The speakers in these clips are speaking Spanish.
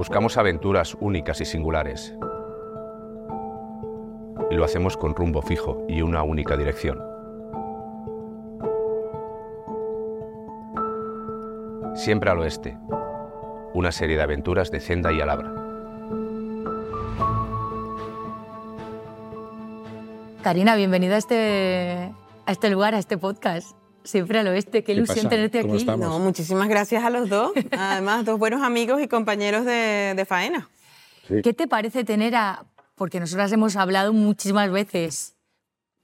Buscamos aventuras únicas y singulares. Y lo hacemos con rumbo fijo y una única dirección. Siempre al oeste. Una serie de aventuras de Zenda y Alabra. Karina, bienvenida a este, a este lugar, a este podcast. Siempre al oeste. Qué ilusión pasa? tenerte ¿Cómo aquí. estamos? No, muchísimas gracias a los dos. Además, dos buenos amigos y compañeros de, de faena. ¿Qué te parece tener a.? Porque nosotras hemos hablado muchísimas veces,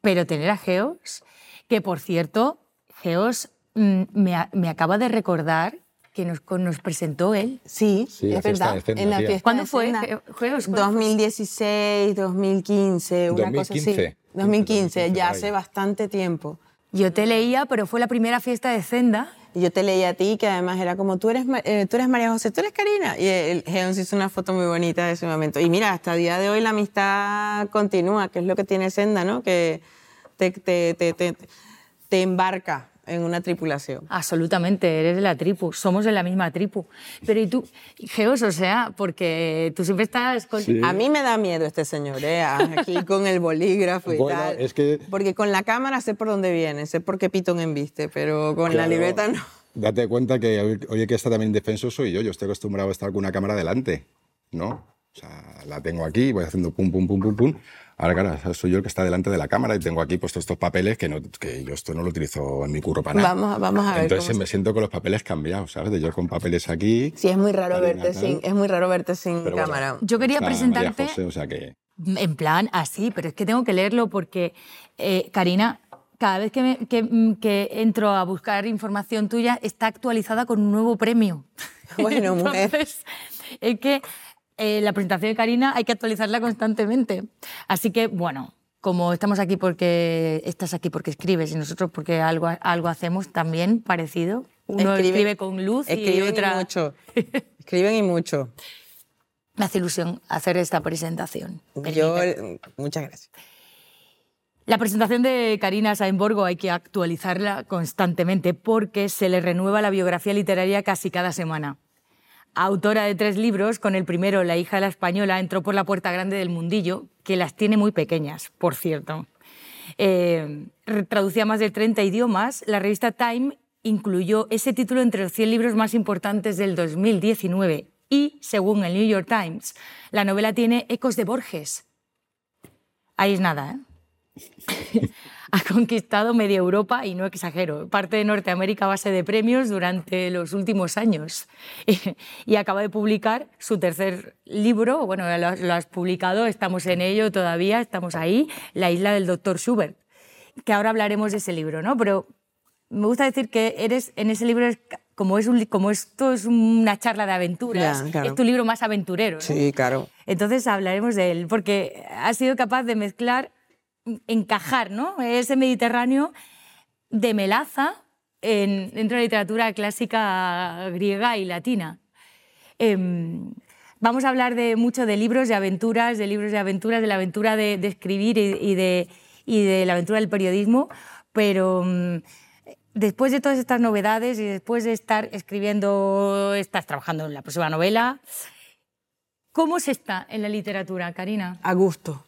pero tener a Geos, que por cierto, Geos mm, me, me acaba de recordar que nos, nos presentó él. Sí, Sí, es verdad. de Cena, en la fiesta ¿Cuándo fue, fue? 2016, 2015, una cosa así. 2015. 2015, ya hace bastante tiempo. Yo te leía, pero fue la primera fiesta de Zenda. Y yo te leí a ti, que además era como, tú eres, eh, tú eres María José, tú eres Karina. Y el Geons hizo una foto muy bonita de ese momento. Y mira, hasta el día de hoy la amistad continúa, que es lo que tiene Senda, ¿no? Que te embarca en una tripulación. Absolutamente, eres de la tripu, somos de la misma tripu. Pero y tú, Geos, o sea, porque tú siempre estás con... Sí. A mí me da miedo este señor, ¿eh? Aquí con el bolígrafo y Bueno, tal. es que- Porque con la cámara sé por dónde viene, sé por qué Pitón embiste, pero con la Claro, libreta no. Date cuenta que el que está también indefenso soy yo. Yo estoy acostumbrado a estar con una cámara delante, ¿no? O sea, la tengo aquí, voy haciendo pum, pum, pum, pum, pum. Ahora, claro, soy yo el que está delante de la cámara y tengo aquí puestos estos papeles que, no, que yo esto no lo utilizo en mi curro para nada. Vamos, vamos a ver. Entonces cómo me se- siento con los papeles cambiados, ¿sabes? De yo con papeles aquí. Sí, es muy raro Karina, verte sin, es muy raro verte sin Pero bueno. cámara. Yo quería presentarte José, o sea que... en plan así, pero es que tengo que leerlo porque, eh, Karina, cada vez que, me- que, mm, que entro a buscar información tuya está actualizada con un nuevo premio. Bueno, mujer. Entonces, es que eh, la presentación de Karina hay que actualizarla constantemente. Así que, bueno, como estamos aquí porque estás aquí porque escribes y nosotros porque algo, algo hacemos también parecido. Uno Escribe- escribe con luz y Escriben otra... y mucho. Escriben y mucho. Me hace ilusión hacer esta presentación. Yo, Permíteme. muchas gracias. La presentación de Karina Sainborgo hay que actualizarla constantemente porque se le renueva la biografía literaria casi cada semana. Autora de tres libros, con el primero, La hija de la española, entró por la puerta grande del mundillo, que las tiene muy pequeñas, por cierto. Eh, traducía más de 30 idiomas. La revista Time incluyó ese título entre los 100 libros más importantes del 2019 y, según el New York Times, la novela tiene ecos de Borges. Ahí es nada, ¿eh? ha conquistado media Europa y no exagero, parte de Norteamérica a base de premios durante los últimos años. Y acaba de publicar su tercer libro, bueno, lo, has- lo has publicado, estamos en ello todavía, estamos ahí, La isla del doctor Schubert, que ahora hablaremos de ese libro, ¿no? Pero me gusta decir que eres en ese libro, como, es un, como esto es una charla de aventuras, Ya, claro. es tu libro más aventurero. ¿no? Sí, claro. Entonces hablaremos de él, porque ha sido capaz de mezclar, encajar ¿no? ese Mediterráneo de melaza en, dentro de la literatura clásica griega y latina. Em, vamos a hablar de mucho de libros de aventuras, de libros de aventuras, de la aventura de, escribir y, de, y de la aventura del periodismo, pero mm, después de todas estas novedades y después de estar escribiendo, estás trabajando en la próxima novela, ¿cómo se está en la literatura, Karina? A gusto,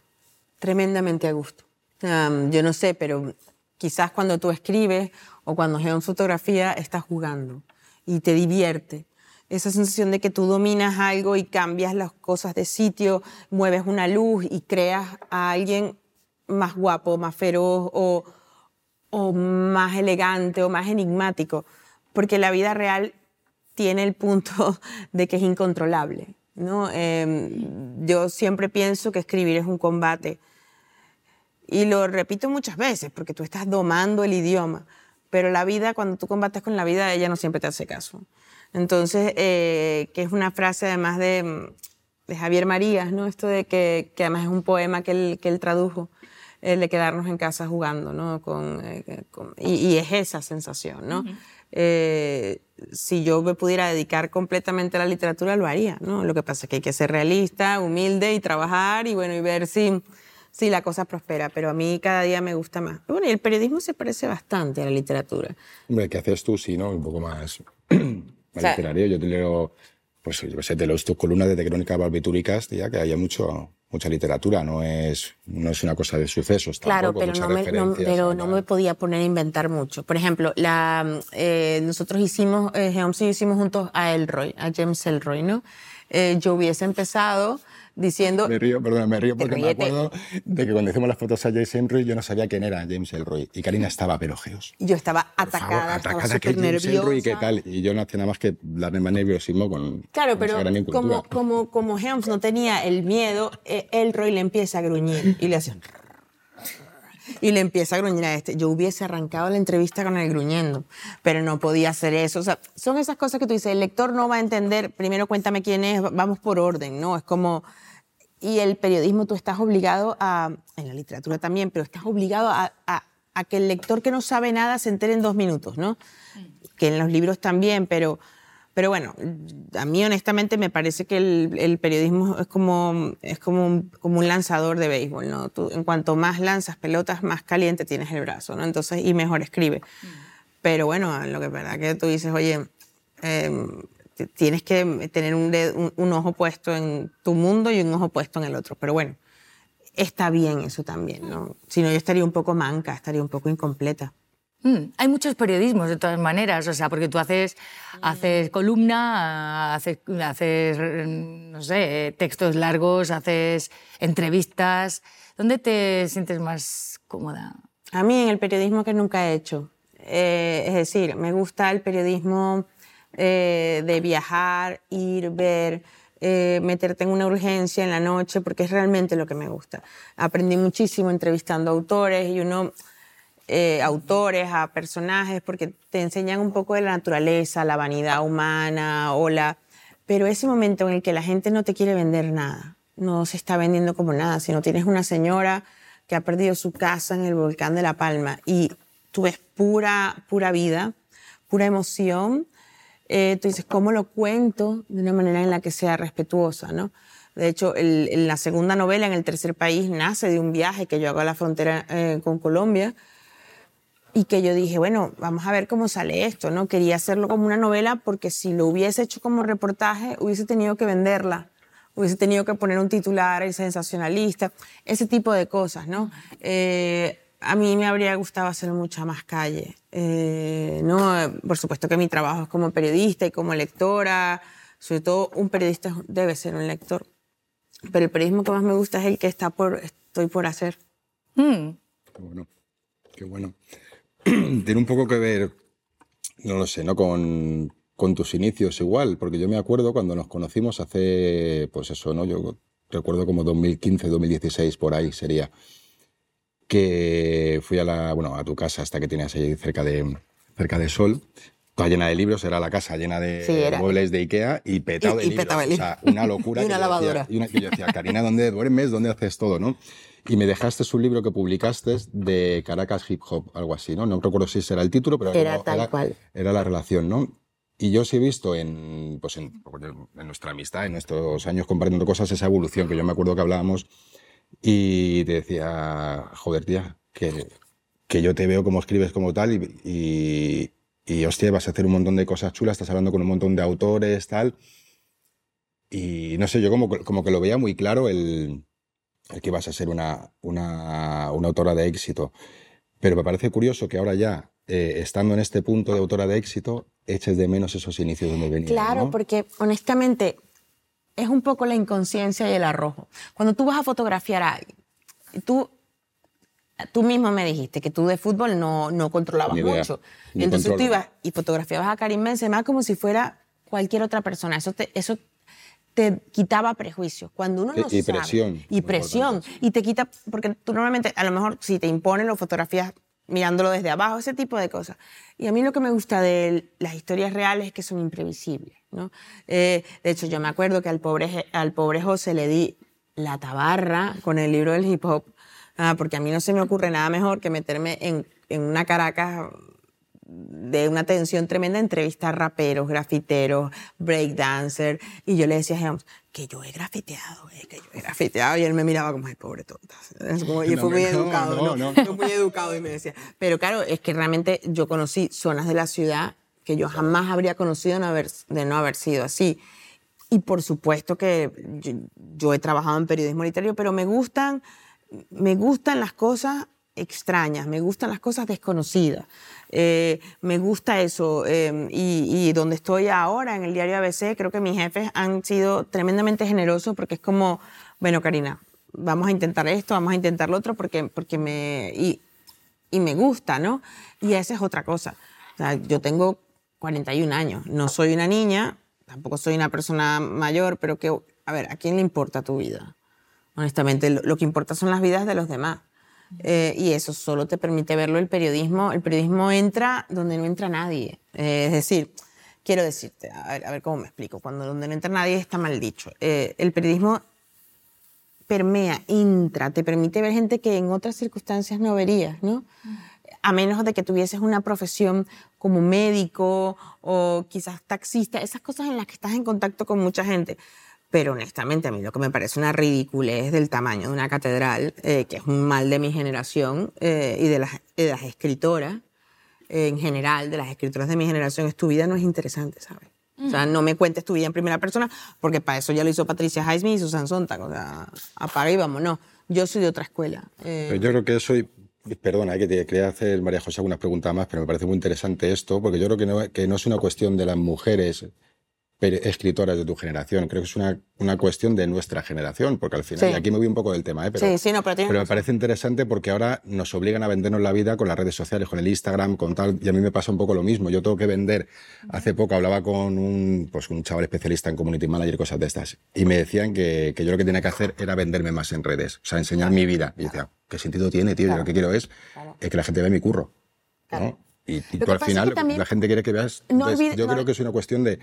tremendamente a gusto. Am, yo no sé, pero quizás cuando tú escribes o cuando en fotografía estás jugando y te divierte. Esa sensación de que tú dominas algo y cambias las cosas de sitio, mueves una luz y creas a alguien más guapo, más feroz o, o más elegante o más enigmático, porque la vida real tiene el punto de que es incontrolable. ¿no? Eh, yo siempre pienso que escribir es un combate y lo repito muchas veces porque tú estás domando el idioma, pero la vida, cuando tú combates con la vida, ella no siempre te hace caso. Entonces, eh, que es una frase además de, de Javier Marías, ¿no? Esto de que, que además es un poema que él, que él tradujo, el de quedarnos en casa jugando, ¿no? Con, eh, con- y, y es esa sensación, ¿no? Eh, si yo me pudiera dedicar completamente a la literatura, lo haría, ¿no? Lo que pasa es que hay que ser realista, humilde y trabajar y, bueno, y ver si, si la cosa prospera. Pero a mí cada día me gusta más. Bueno, y el periodismo se parece bastante a la literatura. Hombre, ¿qué haces tú? Sí, ¿no? Un poco más, más sea- literario. Yo te leo pues yo sé, de los tus columnas de crónicas barbitúricas, ya que haya mucho, mucha literatura, no es, no es una cosa de sucesos. Claro, tampoco, pero, no me, no, pero a no me podía poner a inventar mucho. Por ejemplo, la, eh, nosotros hicimos, eh, Geoms y yo hicimos juntos a Elroy, a James Elroy, ¿no? Eh, yo hubiese empezado diciendo... Me río, perdona, me río porque me acuerdo de que cuando hicimos las fotos a James Elroy yo no sabía quién era James Elroy y Karina estaba pero geos. Yo estaba Por favor, atacada, estaba atacada, que James Elroy, ¿qué nerviosa. tal? Y yo no hacía nada más que darme más nerviosismo con Claro, con pero gran como, como, como Helms no tenía el miedo, eh, Elroy le empieza a gruñir y le hace... Y le empieza a gruñir a este. Yo hubiese arrancado la entrevista con el gruñendo, pero no podía hacer eso. O sea, son esas cosas que tú dices, el lector no va a entender, primero cuéntame quién es, vamos por orden, ¿no? Es como... Y el periodismo tú estás obligado a, en la literatura también, pero estás obligado a, a- a que el lector que no sabe nada se entere en dos minutos, ¿no? Que en los libros también, pero, pero bueno, a mí honestamente me parece que el, el periodismo es como, es como un, como un lanzador de béisbol, ¿no? Tú, en cuanto más lanzas pelotas, más caliente tienes el brazo, ¿no? Entonces, y mejor escribe. Pero bueno, lo que es verdad que tú dices, oye, eh, tienes que tener un, un- un ojo puesto en tu mundo y un ojo puesto en el otro. Pero bueno, está bien eso también, ¿no? Si no, yo estaría un poco manca, estaría un poco incompleta. Mm, hay muchos periodismos de todas maneras, o sea, porque tú haces, haces columna, haces, haces, mm, no sé, textos largos, haces entrevistas. ¿Dónde te sientes más cómoda? A mí en el periodismo que nunca he hecho. Eh, es decir, me gusta el periodismo eh, de viajar, ir, ver, eh, meterte en una urgencia en la noche, porque es realmente lo que me gusta. Aprendí muchísimo entrevistando autores y uno, eh, autores, a personajes, porque te enseñan un poco de la naturaleza, la vanidad humana, o la... Pero ese momento en el que la gente no te quiere vender nada, no se está vendiendo como nada, sino tienes una señora que ha perdido su casa en el volcán de La Palma y tú ves pura, pura vida, pura emoción, eh, ¿cómo lo cuento de una manera en la que sea respetuosa? ¿no? De hecho, el- en la segunda novela, en el tercer país, nace de un viaje que yo hago a la frontera eh, con Colombia y que yo dije, bueno, vamos a ver cómo sale esto, ¿no? Quería hacerlo como una novela porque si lo hubiese hecho como reportaje, hubiese tenido que venderla, hubiese tenido que poner un titular, sensacionalista, ese tipo de cosas, ¿no? Eh, a mí me habría gustado hacer mucha más calle, eh, ¿no? Por supuesto que mi trabajo es como periodista y como lectora, sobre todo un periodista debe ser un lector, pero el periodismo que más me gusta es el que está por, estoy por hacer. Mm, Qué bueno, qué bueno. Tiene un poco que ver, no lo sé, ¿no? Con, con tus inicios igual, porque yo me acuerdo cuando nos conocimos hace, pues eso, ¿no? Yo recuerdo como 2015, 2016, por ahí sería, que fui a la, bueno, a tu casa hasta que tenías ahí cerca de, cerca de Sol, toda llena de libros, era la casa llena de Sí, era. muebles de Ikea y petado de y libros. O sea, una locura. Y que una yo decía- lavadora. y una que yo decía, Karina, ¿dónde duermes? ¿Dónde haces todo, no? Y me dejaste un libro que publicaste de Caracas Hip Hop, algo así, ¿no? No recuerdo si ese era el título, pero Era tal cual. era la relación, ¿no? Y yo sí he visto en, pues en, en nuestra amistad, en nuestros años compartiendo cosas, esa evolución, que yo me acuerdo que hablábamos y te decía, joder, tía, que, que yo te veo como escribes como tal y, y, y, hostia, vas a hacer un montón de cosas chulas, estás hablando con un montón de autores, tal. Y no sé, yo como, como que lo veía muy claro el, el que vas a ser una, una, una autora de éxito. Pero me parece curioso que ahora ya, eh, estando en este punto de autora de éxito, eches de menos esos inicios donde venías. Claro, ¿no? porque honestamente es un poco la inconsciencia y el arrojo. Cuando tú vas a fotografiar a alguien, tú, tú mismo me dijiste que tú de fútbol no, no controlabas mucho. Ni Entonces tú ibas y fotografiabas a Karim Benzema como si fuera cualquier otra persona. Eso te, eso te quitaba prejuicios. Cuando uno no y sabe- presión, Y presión. Y te quita, porque tú normalmente, a lo mejor, si te imponen, lo fotografías mirándolo desde abajo, ese tipo de cosas. Y a mí lo que me gusta de las historias reales es que son imprevisibles. ¿no? Eh, de hecho, yo me acuerdo que al pobre, al pobre José le di la tabarra con el libro del hip hop, ah, porque a mí no se me ocurre nada mejor que meterme en, en una Caracas de una tensión tremenda, entrevistar raperos, grafiteros, breakdancer. Y yo le decía a Helms que yo he grafiteado, eh, que yo he grafiteado. Y él me miraba como, ay, pobre tonta. Como- y No, fue muy no, educado, no. Fue muy educado y me decía. Pero claro, es que realmente yo conocí zonas de la ciudad que yo jamás habría conocido haber- de no haber sido así. y por supuesto que yo, yo, he trabajado en periodismo literario, pero me gustan, me gustan las cosas extrañas, me gustan las cosas desconocidas. Eh, me gusta eso. Eh, y, donde estoy ahora, en el diario ABC, creo que mis jefes han sido tremendamente generosos porque es como, bueno, Karina, vamos a intentar esto, vamos a intentar lo otro porque, porque me... Y me gusta, ¿no? Y esa es otra cosa. O sea, yo tengo 41 años, no soy una niña, tampoco soy una persona mayor, pero que, a ver, ¿a quién le importa tu vida? Honestamente, lo, que importa son las vidas de los demás. Eh, y eso solo te permite verlo el periodismo. El periodismo entra donde no entra nadie. Eh, es decir, quiero decirte, a ver, cómo me explico. Cuando donde no entra nadie está mal dicho. Eh, el periodismo permea, entra, te permite ver gente que en otras circunstancias no verías, ¿no? A menos de que tuvieses una profesión como médico o quizás taxista, esas cosas en las que estás en contacto con mucha gente. Pero honestamente a mí lo que me parece una ridiculez del tamaño de una catedral, eh, que es un mal de mi generación eh, y de las, de las escritoras en general, de las escritoras de mi generación, es tu vida no es interesante, ¿sabes? O sea, no me cuentes tu vida en primera persona, porque para eso ya lo hizo Patricia Highsmith y Susan Sontag. O sea, apaga y vamos. No, yo soy de otra escuela. Eh, yo creo que soy... Perdona, que te quería hacer, María José, algunas preguntas más, pero me parece muy interesante esto, porque yo creo que no, que no es una cuestión de las mujeres escritoras de tu generación. Creo que es una, una cuestión de nuestra generación, porque al final, y aquí me voy un poco del tema, ¿eh? pero, pero, me parece interesante porque ahora nos obligan a vendernos la vida con las redes sociales, con el Instagram, con tal, y a mí me pasa un poco lo mismo. Yo tengo que vender, hace poco hablaba con un, pues, un chaval especialista en community manager y cosas de estas, y me decían que, que yo lo que tenía que hacer era venderme más en redes, o sea, enseñar mi vida. Y decía, ¿qué sentido tiene, tío? Yo lo que quiero es que la gente vea mi curro. Y, tú al final, la gente quiere que veas. yo creo que es una cuestión de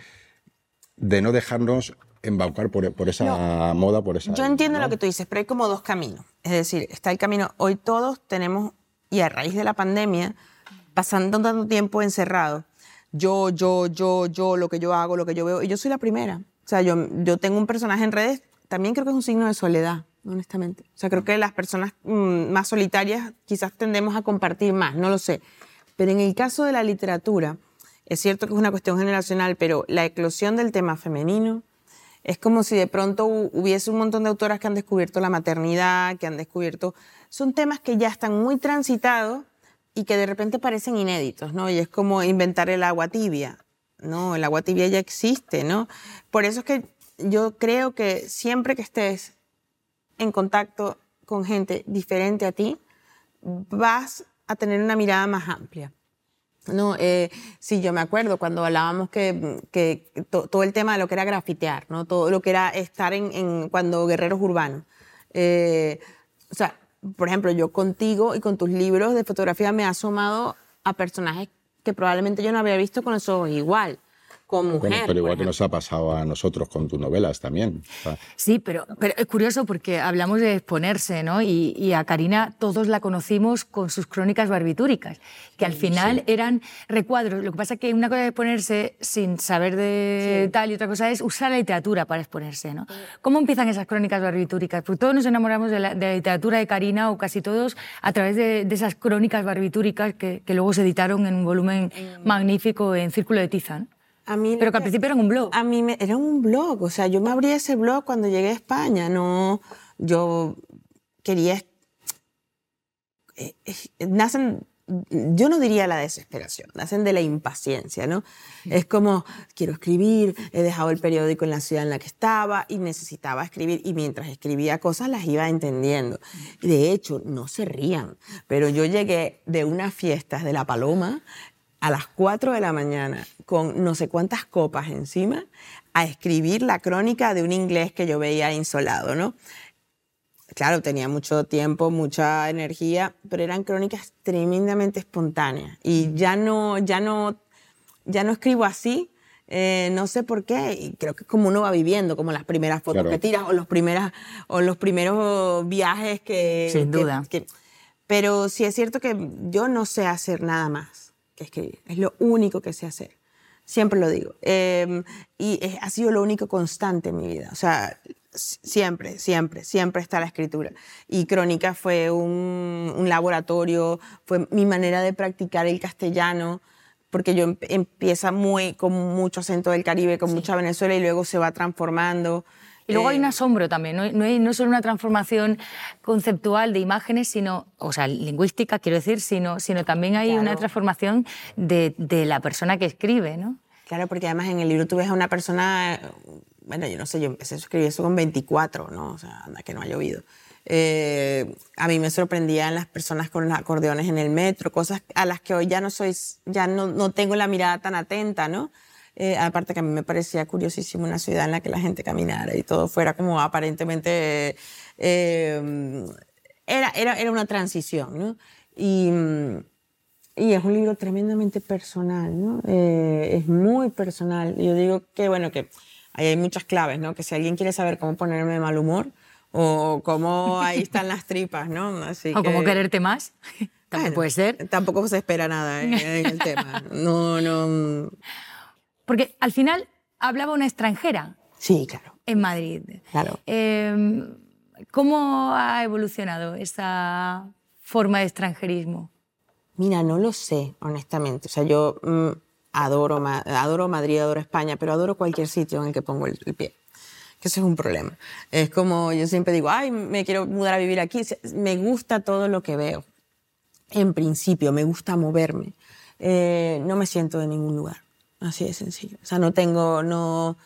de no dejarnos embaucar por, por esa moda, por esa... Yo entiendo lo que tú dices, pero hay como dos caminos. Es decir, está el camino, hoy todos tenemos, y a raíz de la pandemia, pasando tanto tiempo encerrados, yo, yo, yo, yo, lo que yo hago, lo que yo veo, y yo soy la primera. O sea, yo, yo tengo un personaje en redes, también creo que es un signo de soledad, honestamente. O sea, creo que las personas mm, más solitarias quizás tendemos a compartir más, no lo sé. Pero en el caso de la literatura, es cierto que es una cuestión generacional, pero la eclosión del tema femenino es como si de pronto hubiese un montón de autoras que han descubierto la maternidad, que han descubierto... Son temas que ya están muy transitados y que de repente parecen inéditos, ¿no? Y es como inventar el agua tibia, ¿no? El agua tibia ya existe, ¿no? Por eso es que yo creo que siempre que estés en contacto con gente diferente a ti, vas a tener una mirada más amplia. No, eh, sí, yo me acuerdo cuando hablábamos que, que todo el tema de lo que era grafitear, ¿no? todo lo que era estar en, en cuando guerreros urbanos. Eh, o sea, por ejemplo, yo contigo y con tus libros de fotografía me he asomado a personajes que probablemente yo no había visto con los ojos igual con mujer. pero igual que nos ha pasado a nosotros con tus novelas también. Sí, pero, pero es curioso porque hablamos de exponerse, ¿no? Y, a Karina todos la conocimos con sus crónicas barbitúricas, que al final eran recuadros. Lo que pasa es que una cosa es exponerse sin saber de tal y otra cosa es usar la literatura para exponerse, ¿no? ¿Cómo empiezan esas crónicas barbitúricas? Porque todos nos enamoramos de la, literatura de Karina, o casi todos, a través de, esas crónicas barbitúricas que, que, luego se editaron en un volumen magnífico en Círculo de Tiza, pero que al principio era un blog. A mí me, era un blog, o sea, yo me abrí ese blog cuando llegué a España, no, yo quería, eh, eh, nacen, yo no diría la desesperación, nacen de la impaciencia, ¿no? Es como, quiero escribir, he dejado el periódico en la ciudad en la que estaba y necesitaba escribir y mientras escribía cosas las iba entendiendo. Y de hecho, no se rían, pero yo llegué de unas fiestas de La Paloma a las 4 de la mañana con no sé cuántas copas encima a escribir la crónica de un inglés que yo veía insolado, ¿no? Claro, tenía mucho tiempo, mucha energía, pero eran crónicas tremendamente espontáneas y ya no, ya no, ya no escribo así, eh, no sé por qué, y creo que es como uno va viviendo, como las primeras fotos que tiras o los, primeras, o los primeros viajes que... Sin duda. pero sí es cierto que yo no sé hacer nada más que escribir. Es lo único que sé hacer. Siempre lo digo. Em, y ha sido lo único constante en mi vida. O sea, siempre, siempre, siempre está la escritura. Y Crónica fue un, laboratorio, fue mi manera de practicar el castellano, porque yo em- empieza muy con mucho acento del Caribe, con mucha Venezuela y luego se va transformando. Y luego hay Eh, un asombro también, no, no, hay- no solo una transformación conceptual de imágenes, sino, o sea, lingüística, quiero decir, sino, sino también hay una Claro. transformación de, de la persona que escribe, ¿no? Claro, porque además en el libro tú ves a una persona, bueno, yo no sé, yo empecé a escribir eso con 24, ¿no? O sea, anda que no ha llovido. Eh, a mí me sorprendían las personas con los acordeones en el metro, cosas a las que hoy ya no soy, ya no, no tengo la mirada tan atenta, ¿no? Eh, aparte que a mí me parecía curiosísimo una ciudad en la que la gente caminara y todo fuera como aparentemente... eh, era, era, era una transición, ¿no? Y, y es un libro tremendamente personal, ¿no? Eh, es muy personal. Yo digo que, bueno, que ahí hay muchas claves, ¿no? Que si alguien quiere saber cómo ponerme de mal humor o cómo ahí están las tripas, ¿no? Así O que- quererte más, también Bueno, puede ser. Tampoco se espera nada ¿eh? en el tema. No, no. Porque al final hablaba una extranjera Sí, claro. en Madrid. Claro. Eh, ¿Cómo ha evolucionado esa forma de extranjerismo? Mira, no lo sé, honestamente. O sea, yo mm, adoro, adoro Madrid, adoro España, pero adoro cualquier sitio en el que pongo el, el pie. Que eso es un problema. Es como yo siempre digo, ay, me quiero mudar a vivir aquí. Me gusta todo lo que veo. En principio, me gusta moverme. Eh, no me siento de ningún lugar. Así de sencillo. O sea, no tengo, no...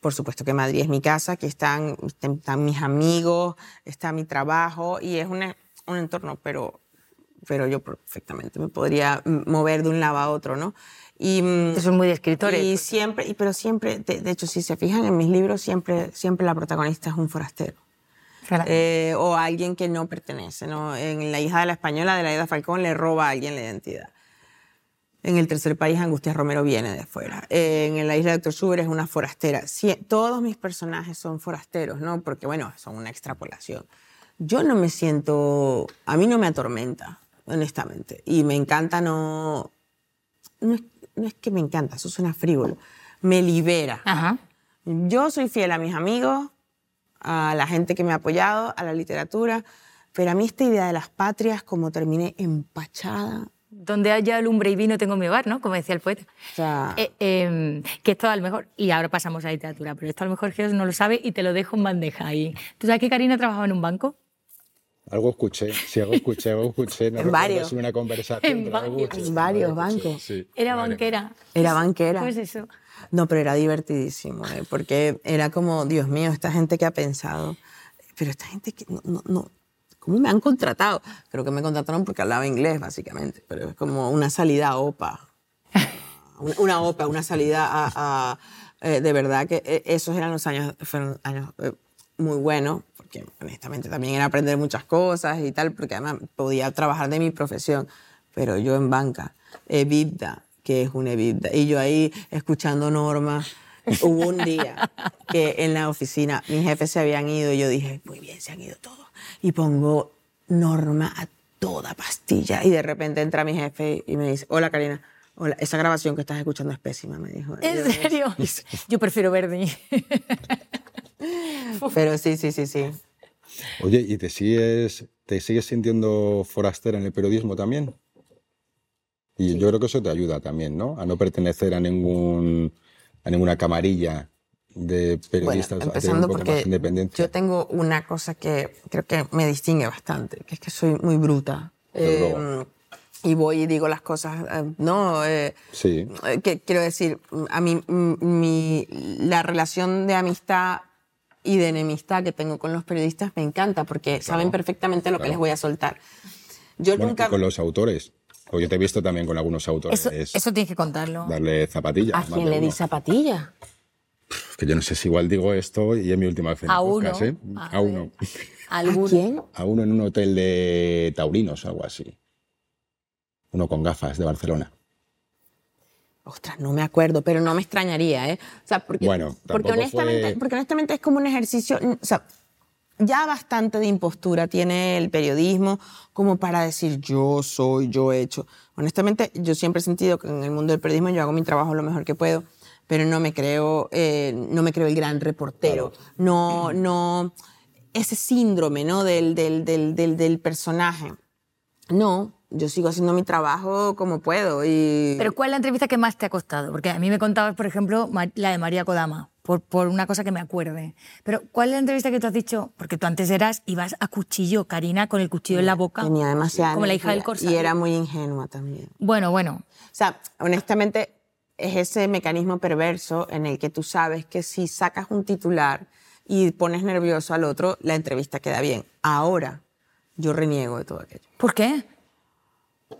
Por supuesto que Madrid es mi casa, aquí están, están mis amigos, está mi trabajo y es una- un entorno, pero, pero yo perfectamente me podría mm, mover de un lado a otro, ¿no? Y, mm, Eso es muy de escritores. Y siempre, y- pero siempre, de, de hecho, si se fijan en mis libros, siempre, siempre la protagonista es un forastero. Claro. Eh, o alguien que no pertenece, ¿no? En La hija de la española de la Ida Falcón le roba a alguien la identidad. En el tercer país, Angustia Romero viene de afuera. En la isla de Dr. Schubert es una forastera. Todos mis personajes son forasteros, ¿no? Porque, bueno, son una extrapolación. Yo no me siento... A mí no me atormenta, honestamente. Y me encanta no... No es, no es que me encanta, eso suena frívolo. Me libera. Ajá. Yo soy fiel a mis amigos, a la gente que me ha apoyado, a la literatura, pero a mí esta idea de las patrias, como terminé empachada, Donde haya lumbre y vino tengo mi hogar, ¿no? Como decía el poeta. o sea, Eh, eh, que esto a lo mejor, y ahora pasamos a literatura, pero esto a lo mejor Geos no lo sabe y te lo dejo en bandeja ahí. ¿Tú sabes que Karina trabajaba en un banco? Algo escuché, sí, algo escuché, algo escuché. No En varios. si una conversación. En pero algo varios. escuché, En varios algo escuché, bancos. sí. Era banquera. era banquera. Pues eso. No, pero era divertidísimo, ¿eh? porque era como, Dios mío, esta gente que ha pensado, pero esta gente que no, no, no, ¿cómo me han contratado? Creo que me contrataron porque hablaba inglés, básicamente, pero es como una salida a OPA. Una- Una OPA, una salida a... a- eh, de verdad que eh, esos eran los años, fueron años eh, muy buenos, porque honestamente también era aprender muchas cosas y tal, porque además podía trabajar de mi profesión, pero yo en banca, EBITDA, que es una EBITDA, y yo ahí escuchando normas. Hubo un día que en la oficina mis jefes se habían ido y yo dije, muy bien, se han ido todos. Y pongo norma a toda pastilla. Y de repente entra mi jefe y me dice, hola Karina, hola, esa grabación que estás escuchando es pésima, me dijo. Y yo, ¿En serio? Yo prefiero Verdi. Pero sí, sí, sí, sí. Oye, ¿y te sigues, te sigues sintiendo forastera en el periodismo también? Y yo creo que eso te ayuda también, ¿no? A no pertenecer a ningún a ninguna camarilla de periodistas, Bueno, a tener un empezando poco porque yo tengo una cosa que creo que me distingue bastante, que es que soy muy bruta. Eh, y voy y digo las cosas, eh, no, eh, Sí. eh, que quiero decir, a mí mi, la relación de amistad y de enemistad que tengo con los periodistas me encanta porque saben perfectamente lo que claro. les voy a soltar. Yo Bueno, nunca... y con los autores. O yo te he visto también con algunos autores Eso, eso tienes que contarlo. darle zapatillas. ¿A quién le di uno. zapatilla? Que yo no sé si igual digo esto y es mi última vez en A uno. podcast, ¿eh? A A uno. ¿A Alguno. quién? A uno en un hotel de taurinos, algo así. Uno con gafas de Barcelona. Ostras, no me acuerdo, pero no me extrañaría, ¿eh? O sea, porque, Bueno, porque, honestamente, fue- porque honestamente es como un ejercicio, o sea, ya bastante de impostura tiene el periodismo como para decir yo soy, yo he hecho. Honestamente, yo siempre he sentido que en el mundo del periodismo yo hago mi trabajo lo mejor que puedo, pero no me creo, eh, no me creo el gran reportero. No, no, ese síndrome, ¿no? Del, del, del, del, del personaje. No, yo sigo haciendo mi trabajo como puedo. Y... Pero ¿cuál es la entrevista que más te ha costado? Porque a mí me contabas, por ejemplo, la de María Kodama, por, por una cosa que me acuerde. Pero ¿cuál es la entrevista que tú has dicho? Porque tú antes eras, ibas a cuchillo, Karina, con el cuchillo en la boca. Tenía demasiada Como la hija del energía corsario. Y era muy ingenua también. Bueno, bueno. O sea, honestamente, es ese mecanismo perverso en el que tú sabes que si sacas un titular y pones nervioso al otro, la entrevista queda bien. Ahora, yo reniego de todo aquello. ¿Por qué?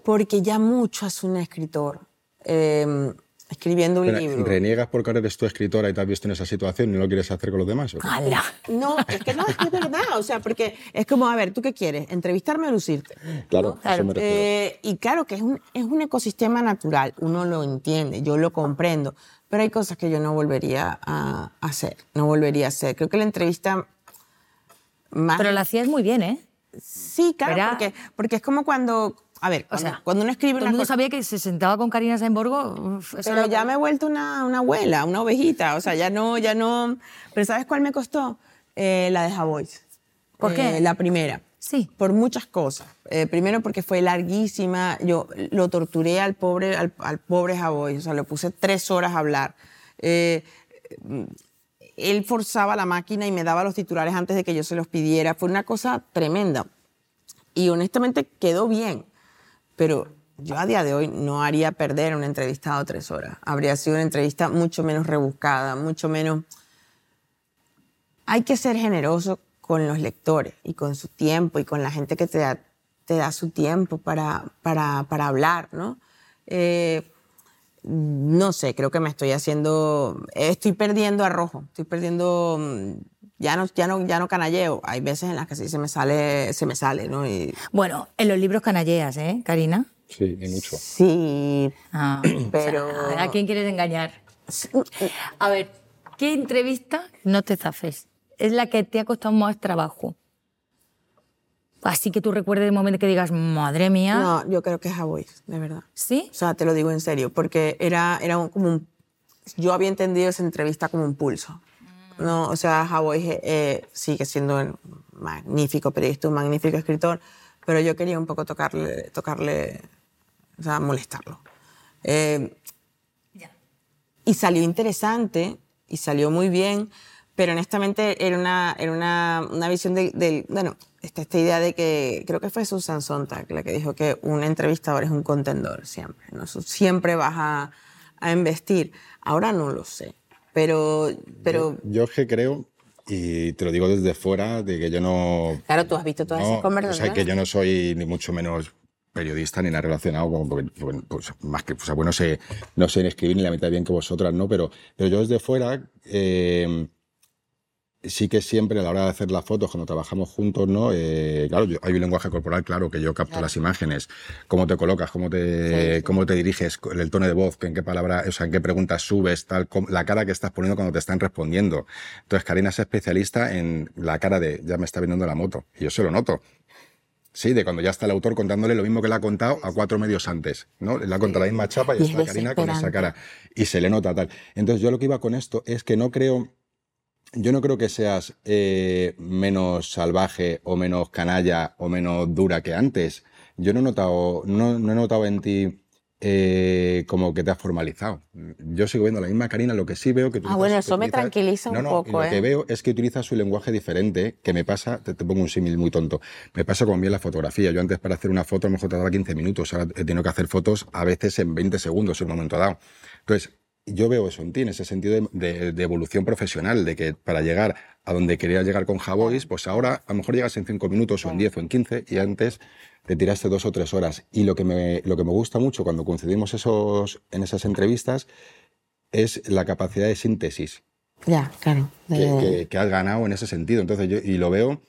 Porque ya mucho hace un escritor eh, escribiendo un Pero, libro. ¿Reniegas porque ahora eres tú escritora y te has visto en esa situación y no lo quieres hacer con los demás? ¿o qué? ¡Hala! No, es que no, es que es verdad. O sea, porque es como, a ver, ¿tú qué quieres? ¿Entrevistarme o lucirte? Claro, a eso me. Eh, y claro que es un, es un ecosistema natural, uno lo entiende, yo lo comprendo, pero hay cosas que yo no volvería a hacer, no volvería a hacer. Creo que la entrevista más... Pero la hacías muy bien, ¿eh? sí, claro, porque, porque es como cuando, a ver, O cuando, sea, cuando uno escribe todo el una mundo cosa... sabía que se sentaba con Karina Sainborgo. uf, Pero ya me he vuelto una, una abuela, una ovejita, o sea, ya no, ya no... Pero ¿sabes cuál me costó? Eh, la de Javois. ¿Por qué? Eh, la primera. Sí. Por muchas cosas. Eh, primero porque fue larguísima. Yo lo torturé al pobre, al, al pobre Javois. O sea, le puse tres horas a hablar. Eh, él forzaba la máquina y me daba los titulares antes de que yo se los pidiera. Fue una cosa tremenda. Y honestamente quedó bien. Pero yo a día de hoy no haría perder una entrevistado tres horas. Habría sido una entrevista mucho menos rebuscada, mucho menos... Hay que ser generoso con los lectores y con su tiempo y con la gente que te da, te da su tiempo para, para, para hablar, ¿no? Eh, no sé, creo que me estoy haciendo, estoy perdiendo arrojo, estoy perdiendo, mm, ya no, ya no, ya no canalleo. Hay veces en las que sí se me sale, se me sale, ¿no? Y Bueno, en los libros canalleas, ¿eh, Karina? Sí, y mucho. sí, Ah, Pero- o sea, ¿A quién quieres engañar? A ver, ¿qué entrevista, no te zafes, es la que te ha costado más trabajo? Así que tú recuerdes el momento que digas, madre mía, no, yo creo que es Javois, de verdad. ¿sí? O sea, te lo digo en serio, porque era, era un- como un... Yo había entendido esa entrevista como un pulso. No, o sea, Javois eh, sigue siendo un magnífico periodista, un magnífico escritor, pero yo quería un poco tocarle, tocarle o sea, molestarlo. Eh, y salió interesante y salió muy bien, pero honestamente era una, era una, una visión del... del- bueno, esta, esta idea de que creo que fue Susan Sontag la que dijo que un entrevistador es un contendor siempre, ¿no? Siempre vas a, a investir. Ahora no lo sé, pero... pero Yo es que creo, y te lo digo desde fuera, de que yo no... claro, tú has visto todas no, esas o conversaciones. sea, que yo no soy ni mucho menos periodista ni nada relacionado con porque, pues, más que o sea, bueno, no sé no sé ni escribir ni la mitad bien que vosotras no pero pero yo desde fuera eh, sí que siempre a la hora de hacer las fotos cuando trabajamos juntos no Eh, claro yo- hay un lenguaje corporal claro que yo capto las imágenes cómo te colocas cómo te cómo te diriges el tono de voz en qué palabra o sea en qué preguntas subes tal la cara que estás poniendo cuando te están respondiendo entonces Karina es especialista en la cara de ya me está vendiendo la moto y yo se lo noto Sí, de cuando ya está el autor contándole lo mismo que le ha contado a cuatro medios antes, ¿no? Le ha contado la misma chapa y, Y es está Karina con esa cara. Y se le nota tal. Entonces, yo lo que iba con esto es que no creo. Yo no creo que seas eh, menos salvaje o menos canalla o menos dura que antes. Yo no he notado, no, no he notado en ti eh, como que te has formalizado. Yo sigo viendo la misma Karina, lo que sí veo que Ah, bueno, eso me tranquiliza un no, no, poco, Lo que ¿eh? veo es que utiliza su lenguaje diferente, que me pasa, te, te pongo un símil muy tonto, me pasa con bien la fotografía. Yo antes para hacer una foto a lo mejor tardaba 15 minutos, ahora he tenido que hacer fotos a veces en 20 segundos en un momento dado. Entonces, yo veo eso en ti, en ese sentido de, de- de evolución profesional, de que para llegar a donde querías llegar con Javois, pues ahora a lo mejor llegas en 5 minutos o en 10 o en 15 y antes te tiraste dos o tres horas. Y lo que me, lo que me gusta mucho cuando coincidimos esos, en esas entrevistas es la capacidad de síntesis Ya, claro. que, de- que- que has ganado en ese sentido. Entonces yo, y lo veo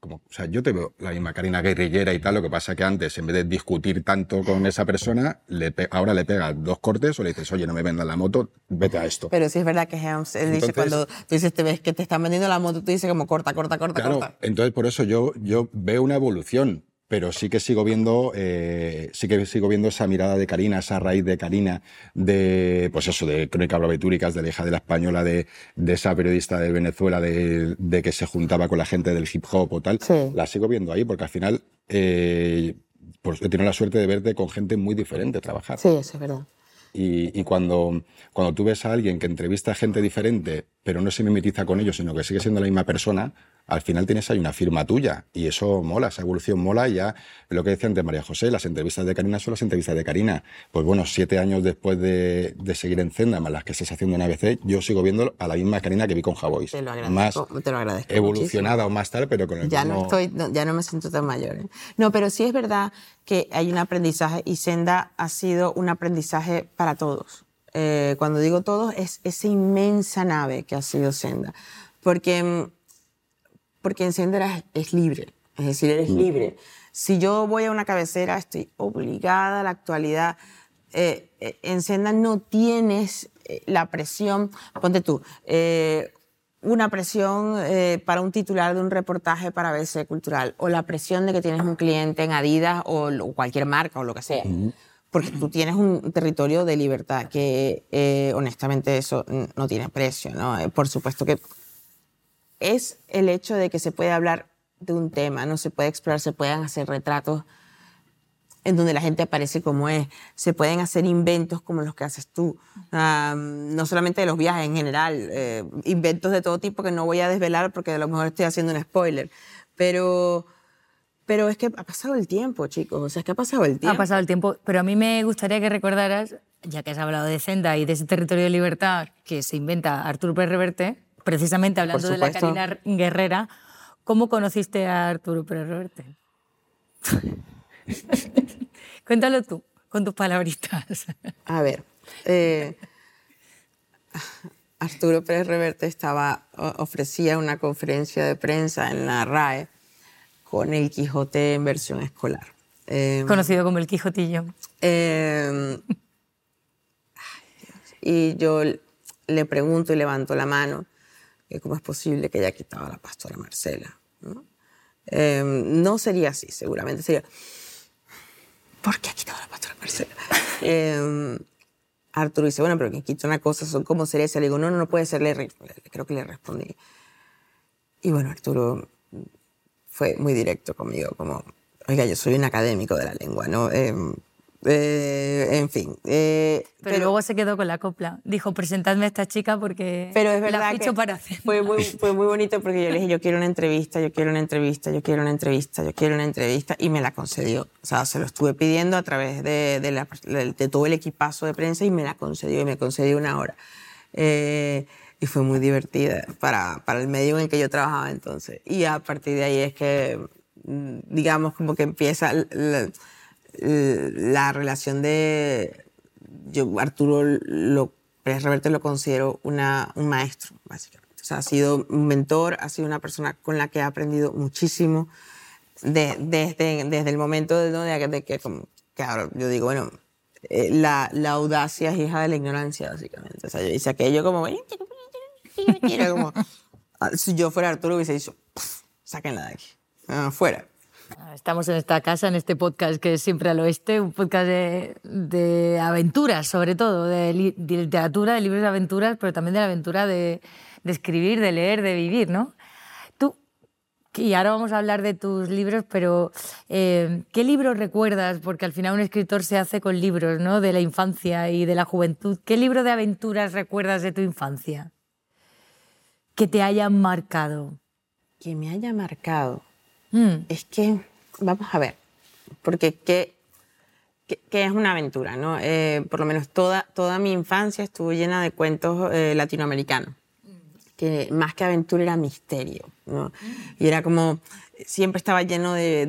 como, o sea, yo te veo la misma Karina guerrillera y tal, lo que pasa que antes, en vez de discutir tanto con esa persona, le ahora le pegas dos cortes o le dices, oye, no me vendas la moto, vete a esto. Pero sí es verdad que Helms, él dice Entonces- cuando tú dices, te ves que te están vendiendo la moto, tú dices como corta, corta, corta, Claro, corta. entonces por eso yo, yo veo una evolución, pero sí que sigo viendo, eh, sí que sigo viendo esa mirada de Karina, esa raíz de Karina, de, pues eso, de Crónica Barbitúricas, de la hija de la española, de, de esa periodista de Venezuela, de, de que se juntaba con la gente del hip hop o tal. Sí. La sigo viendo ahí porque al final, eh, pues he tenido la suerte de verte con gente muy diferente trabajar. Sí, eso es verdad. Y, y cuando, cuando tú ves a alguien que entrevista a gente diferente, pero no se mimetiza con ellos, sino que sigue siendo la misma persona, al final tienes ahí una firma tuya. Y eso mola, esa evolución mola. Y ya lo que decía antes María José, las entrevistas de Karina son las entrevistas de Karina. Pues bueno, siete años después de, de seguir en Zenda, más las que estés haciendo en ABC, yo sigo viendo a la misma Karina que vi con Javois. Te lo Más agradezco, te lo agradezco evolucionada o más tal, pero con el ya mismo... no estoy ya no me siento tan mayor ¿eh? no pero sí es verdad que hay un aprendizaje y Senda ha sido un aprendizaje para todos Eh, cuando digo todos es esa inmensa nave que ha sido Senda porque mm, porque en es libre es decir eres libre si yo voy a una cabecera estoy obligada a la actualidad Eh, eh, en Senda no tienes eh, la presión ponte tú eh, una presión eh, para un titular de un reportaje para ABC Cultural o la presión de que tienes un cliente en Adidas o, lo- cualquier marca o lo que sea. Porque tú tienes un territorio de libertad que eh, honestamente eso no tiene precio. ¿no? Eh, por supuesto que es el hecho de que se puede hablar de un tema, no se puede explorar, se pueden hacer retratos en donde la gente aparece como es. Se pueden hacer inventos como los que haces tú. No solamente de los viajes en general, eh, inventos de todo tipo que no voy a desvelar porque a lo mejor estoy haciendo un spoiler. Pero, pero es que ha pasado el tiempo, chicos. O sea, es que ha pasado el tiempo. Ha pasado el tiempo, pero a mí me gustaría que recordaras, ya que has hablado de Senda y de ese territorio de libertad que se inventa Arturo Pérez Reverte, precisamente hablando de la. Karina Guerrera, ¿cómo conociste a Arturo Pérez Reverte? Cuéntalo tú, con tus palabritas. A ver, eh, Arturo Pérez Reverte estaba, ofrecía una conferencia de prensa en la RAE con el Quijote en versión escolar. Eh, Conocido como el Quijotillo. Eh, Dios. y yo le pregunto y levanto la mano cómo es posible que haya quitado a la pastora Marcela. ¿no? Eh, no sería así, seguramente sería, ¿por qué ha quitado a la pastora Marcela? Eh, Arturo dice, bueno, pero quien quita una cosa son como cereza. Le digo, no, no, no puede ser, le, re- le- creo que le respondí. Y bueno, Arturo fue muy directo conmigo, como, oiga, yo soy un académico de la lengua, ¿no? Eh, eh, en fin. eh, Pero, luego se quedó con la copla. Dijo, presentadme a esta chica porque pero es la verdad ficho que para hacer. fue muy, fue muy bonito porque yo le dije, yo quiero una entrevista, yo quiero una entrevista, yo quiero una entrevista, yo quiero una entrevista, y me la concedió. O sea, se lo estuve pidiendo a través de, de, la- todo el equipazo de prensa y me la concedió, y me concedió una hora. Eh, y fue muy divertida para, para el medio en el que yo trabajaba entonces. Y a partir de ahí es que, mm, digamos, como que empieza la, la- la relación de... Yo, Arturo, lo, Pérez Reverte lo considero una, un maestro, básicamente. O sea, ha sido un mentor, ha sido una persona con la que he aprendido muchísimo de- desde, desde el momento de, de, de que, como, que ahora yo digo, bueno, eh, la, la audacia es hija de la ignorancia, básicamente. O sea, yo hice aquello como, como si yo fuera Arturo hubiese dicho, "Puf, sáquenla de aquí, ah, fuera. Estamos en esta casa, en este podcast que es siempre al oeste, un podcast de, de aventuras, sobre todo, de, li- de literatura, de libros de aventuras, pero también de la aventura de, de escribir, de leer, de vivir, ¿no? Tú, y ahora vamos a hablar de tus libros, pero eh, ¿qué libros recuerdas? Porque al final un escritor se hace con libros, ¿no? De la infancia y de la juventud. ¿Qué libro de aventuras recuerdas de tu infancia? Que te hayan marcado. Que me haya marcado. Mm. Es que, vamos a ver, porque qué, qué- es una aventura, ¿no? Eh, por lo menos toda, toda mi infancia estuvo llena de cuentos eh, latinoamericanos, que más que aventura era misterio. Y era como, siempre estaba lleno de-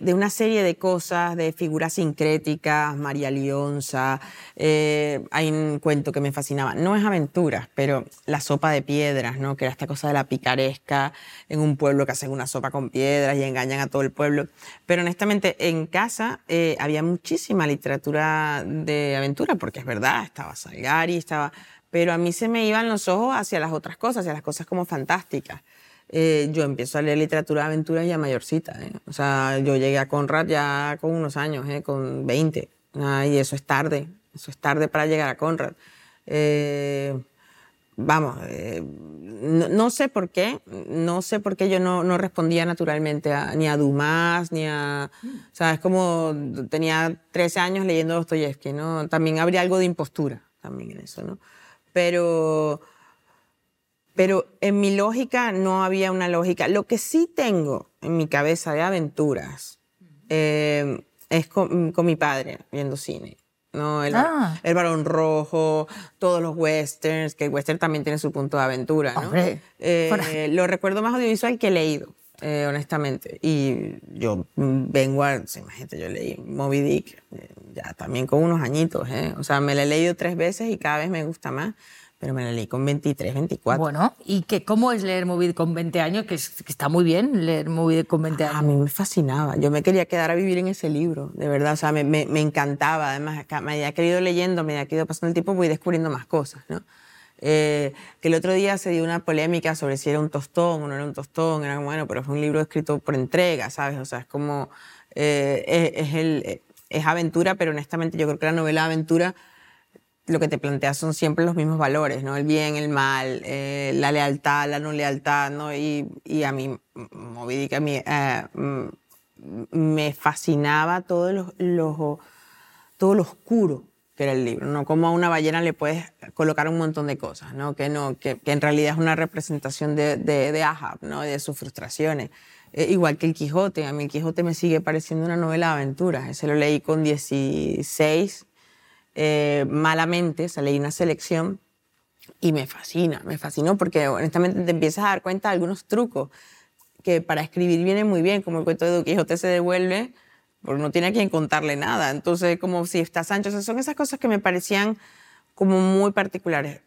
de una serie de cosas, de figuras sincréticas, María Lionza, eh, hay un cuento que me fascinaba, no es aventuras, pero la sopa de piedras, ¿no? Que era esta cosa de la picaresca en un pueblo que hacen una sopa con piedras y engañan a todo el pueblo. Pero honestamente, en casa eh, había muchísima literatura de aventura, porque es verdad, estaba Salgari, estaba... Pero a mí se me iban los ojos hacia las otras cosas, hacia las cosas como fantásticas. Eh, yo empiezo a leer literatura de aventuras ya mayorcita. ¿eh? O sea, yo llegué a Conrad ya con unos años, ¿eh? con 20. Ah, y eso es tarde. Eso es tarde para llegar a Conrad. Eh, vamos, no, sé por qué, no sé por qué yo no, respondía naturalmente ni a Dumas, ni a... O sea, es como tenía 13 años leyendo Dostoyevsky, ¿no? También habría algo de impostura también en eso, ¿no? Pero, pero en mi lógica no había una lógica. Lo que sí tengo en mi cabeza de aventuras eh, es con, con mi padre viendo cine. ¿no? El, Ah. el Rojo, todos los westerns, que el western también tiene su punto de aventura. ¿no? Eh, lo recuerdo más audiovisual que leído, eh, honestamente. Y yo vengo a, imagínate, yo leí Moby Dick eh, ya también con unos añitos. ¿eh? O sea, me la he leído tres veces y cada vez me gusta más, pero me la leí con 23, 24. Bueno, ¿y que, cómo es leer Moby Dick con 20 años? Que, es- que está muy bien leer Moby Dick con 20 A años. mí me fascinaba. Yo me quería quedar a vivir en ese libro, de verdad. O sea, me, me, me encantaba. Además, que me había querido leyendo, me había querido pasando el tiempo, voy descubriendo más cosas, ¿no? Eh, que el otro día se dio una polémica sobre si era un tostón o no era un tostón. Era bueno, pero fue un libro escrito por entrega, ¿sabes? O sea, es como. eh, es, es el, es aventura, pero honestamente yo creo que la novela aventura lo que te plantea son siempre los mismos valores, ¿no? El bien, el mal, eh, la lealtad, la no lealtad, ¿no? Y, y a mí, Moby Dick, a mí eh, me fascinaba todo lo, lo- todo lo oscuro el libro, ¿no? Como a una ballena le puedes colocar un montón de cosas, ¿no? Que, no, que, que en realidad es una representación de, de, de ¿no? De sus frustraciones. Eh, igual que el Quijote, a mí el Quijote me sigue pareciendo una novela de aventuras. Ese lo leí con 16 eh, malamente, o sea, leí una selección y me fascina, me fascinó porque honestamente te empiezas a dar cuenta de algunos trucos que para escribir vienen muy bien, como el cuento de Don Quijote se devuelve porque no tiene a quien contarle nada. Entonces, como si está Sancho, o sea, son esas cosas que me parecían como muy particulares.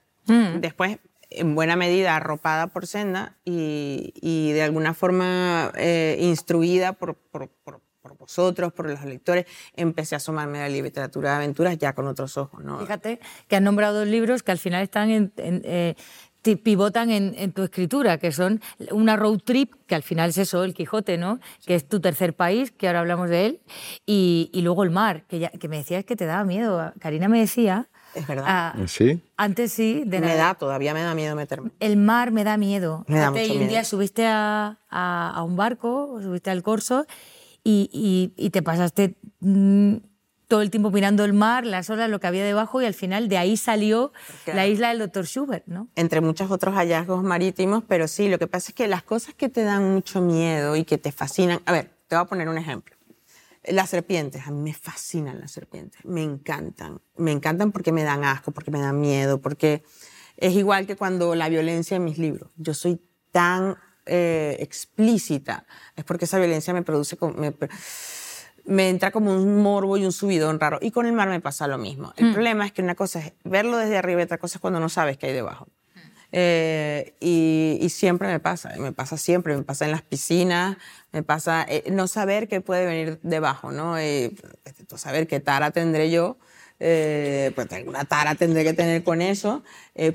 Después, en buena medida, arropada por Senda y, y de alguna forma eh, instruida por, por, por- por vosotros, por los lectores, empecé a asomarme a la literatura de aventuras ya con otros ojos. ¿no? Fíjate que has nombrado dos libros que al final están en, en, eh, ti- pivotan en, en tu escritura, que son una road trip, que al final es eso, el Quijote, ¿no? Que es tu tercer país, que ahora hablamos de él, y, y luego el mar, que, ya- que me decías que te daba miedo. Karina me decía... Es verdad. ah, ¿Sí? antes sí, de me nada. da, todavía me da miedo meterme. El mar me da miedo. Me da Fíjate, mucho y un día miedo. subiste a, a- a un barco, subiste al corso y, y- y te pasaste mm, todo el tiempo mirando el mar, las olas, lo que había debajo y al final de ahí salió Claro. la isla del Dr. Schubert, ¿no? entre muchos otros hallazgos marítimos, pero sí, lo que pasa es que las cosas que te dan mucho miedo y que te fascinan, a ver, te voy a poner un ejemplo. Las serpientes, a mí me fascinan las serpientes, me encantan, me encantan porque me dan asco, porque me dan miedo, porque es igual que cuando la violencia en mis libros, yo soy tan eh, explícita, es porque esa violencia me produce, me, me entra como un morbo y un subidón raro. Y con el mar me pasa lo mismo. El problema es que una cosa es verlo desde arriba y otra cosa es cuando no sabes qué hay debajo. Eh, y, y siempre me pasa, me pasa siempre, me pasa en las piscinas, me pasa eh, no saber qué puede venir debajo, ¿no? Eh, tú saber qué tara tendré yo, pues alguna tara tendré que tener con eso,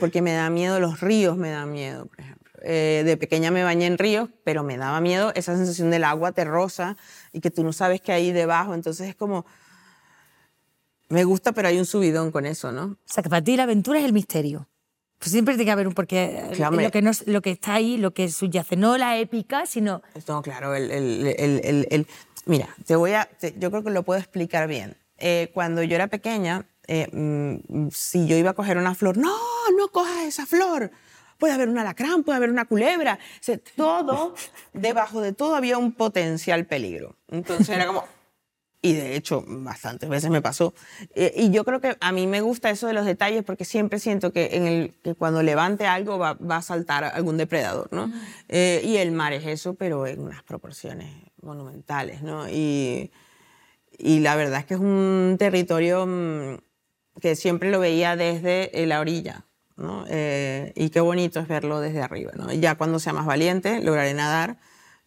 porque me da miedo los ríos, me da miedo, por ejemplo. Eh, de pequeña me bañé en ríos, pero me daba miedo esa sensación del agua terrosa y que tú no sabes qué hay debajo, entonces es como... Me gusta, pero hay un subidón con eso, ¿no? O sea, que para ti la aventura es el misterio. Pues siempre tiene que haber un Sí, hombre. lo que, no, lo que está ahí, lo que subyace, no la épica, sino No, claro, el, el- el- el- el- mira, te voy a, te- yo creo que lo puedo explicar bien. Eh, cuando yo era pequeña, eh, mm, si yo iba a coger una flor, no, no cojas esa flor. Puede haber un alacrán, puede haber una culebra. O sea, todo, debajo de todo había un potencial peligro. Entonces era como, y de hecho, bastantes veces me pasó. Eh, y yo creo que a mí me gusta eso de los detalles porque siempre siento que, en el, que cuando levante algo va, va a saltar algún depredador, ¿no? Eh, y el mar es eso, pero en unas proporciones monumentales, ¿no? Y, y la verdad es que es un territorio mm, que siempre lo veía desde la orilla, ¿no? Eh, y qué bonito es verlo desde arriba, ya cuando sea más valiente lograré nadar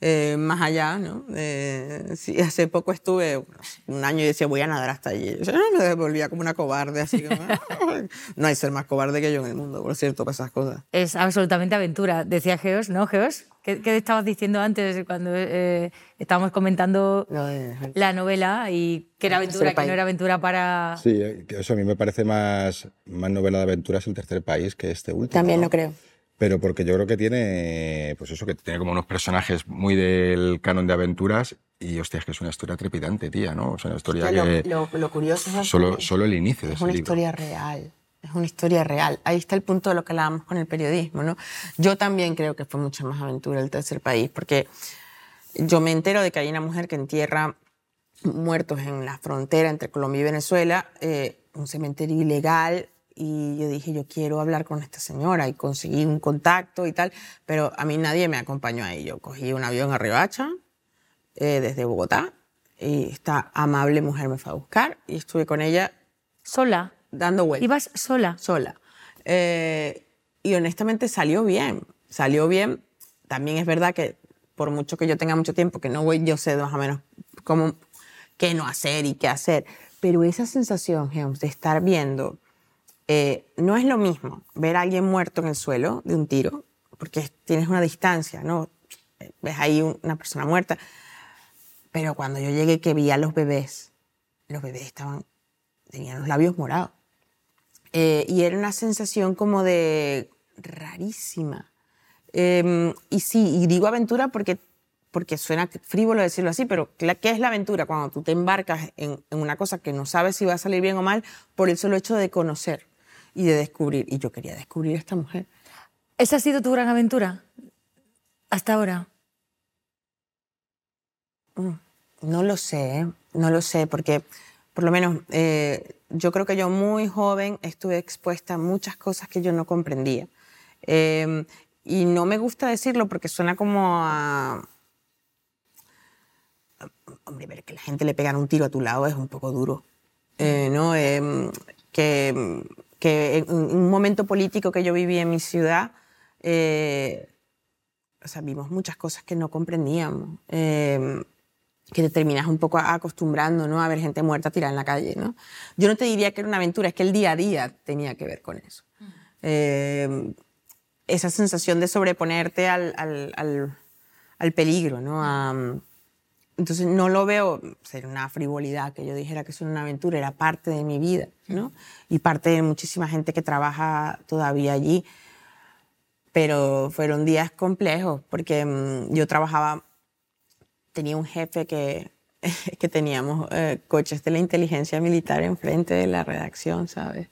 eh, más allá, ¿no? Eh, sí, hace poco estuve un año y decía, voy a nadar hasta allí. Yo me devolvía como una cobarde, así como, no hay ser más cobarde que yo en el mundo, por cierto, para esas cosas. Es absolutamente aventura, decía Geos, ¿no, Geos? ¿Qué, qué estabas diciendo antes cuando eh, estábamos comentando No, de- la novela y que era tercer aventura, que no era aventura para... Sí, eh, eso a mí me parece más, más novela de aventuras el tercer país que este último. También ¿no? lo creo. Pero porque yo creo que tiene, pues eso, que tiene como unos personajes muy del canon de aventuras y, hostia, es que es una historia trepidante, tía, ¿no? Es una historia Lo, que lo- lo curioso es solo, que solo el inicio de es ese una libro. historia real. Es una historia real. Ahí está el punto de lo que hablábamos con el periodismo, ¿no? Yo también creo que fue mucha más aventura el tercer país, porque yo me entero de que hay una mujer que entierra muertos en la frontera entre Colombia y Venezuela, eh, un cementerio ilegal, y yo dije, yo quiero hablar con esta señora, y conseguí un contacto y tal, pero a mí nadie me acompañó ahí. Yo cogí un avión a Riohacha, eh, desde Bogotá, y esta amable mujer me fue a buscar, y estuve con ella Sola. dando vueltas Ibas sola. sola. Eh, y honestamente salió bien, salió bien. También es verdad que por mucho que yo tenga mucho tiempo, que no voy, yo sé más o menos cómo, qué no hacer y qué hacer. Pero esa sensación, Geoms, de estar viendo, eh, no es lo mismo ver a alguien muerto en el suelo de un tiro, porque tienes una distancia, ¿no? Ves ahí un- una persona muerta. Pero cuando yo llegué que vi a los bebés, los bebés estaban, tenían los labios morados. Eh, y era una sensación como de rarísima. Eh, y sí, y digo aventura porque, porque suena frívolo decirlo así, pero ¿qué es la aventura? Cuando tú te embarcas en, en una cosa que no sabes si va a salir bien o mal por el solo hecho de conocer y de descubrir. Y yo quería descubrir a esta mujer. ¿Esa ha sido tu gran aventura? Hasta ahora. No lo sé, ¿eh? no lo sé, porque por lo menos eh, yo creo que yo muy joven estuve expuesta a muchas cosas que yo no comprendía. Eh, y no me gusta decirlo porque suena como a... Hombre, ver que la gente le pegan un tiro a tu lado es un poco duro. Eh, ¿no? Eh, que, que en un momento político que yo viví en mi ciudad, eh, o sea, vimos muchas cosas que no comprendíamos. Eh, que te terminas un poco acostumbrando ¿no? a ver gente muerta tirada en la calle. ¿no? Yo no te diría que era una aventura, es que el día a día tenía que ver con eso. Eh, esa sensación de sobreponerte al, al, al, al peligro. ¿no? A, entonces no lo veo ser una frivolidad que yo dijera que es una aventura, era parte de mi vida ¿no? y parte de muchísima gente que trabaja todavía allí. Pero fueron días complejos porque mm, yo trabajaba tenía un jefe que, que teníamos eh, coches de la inteligencia militar enfrente de la redacción, ¿sabes?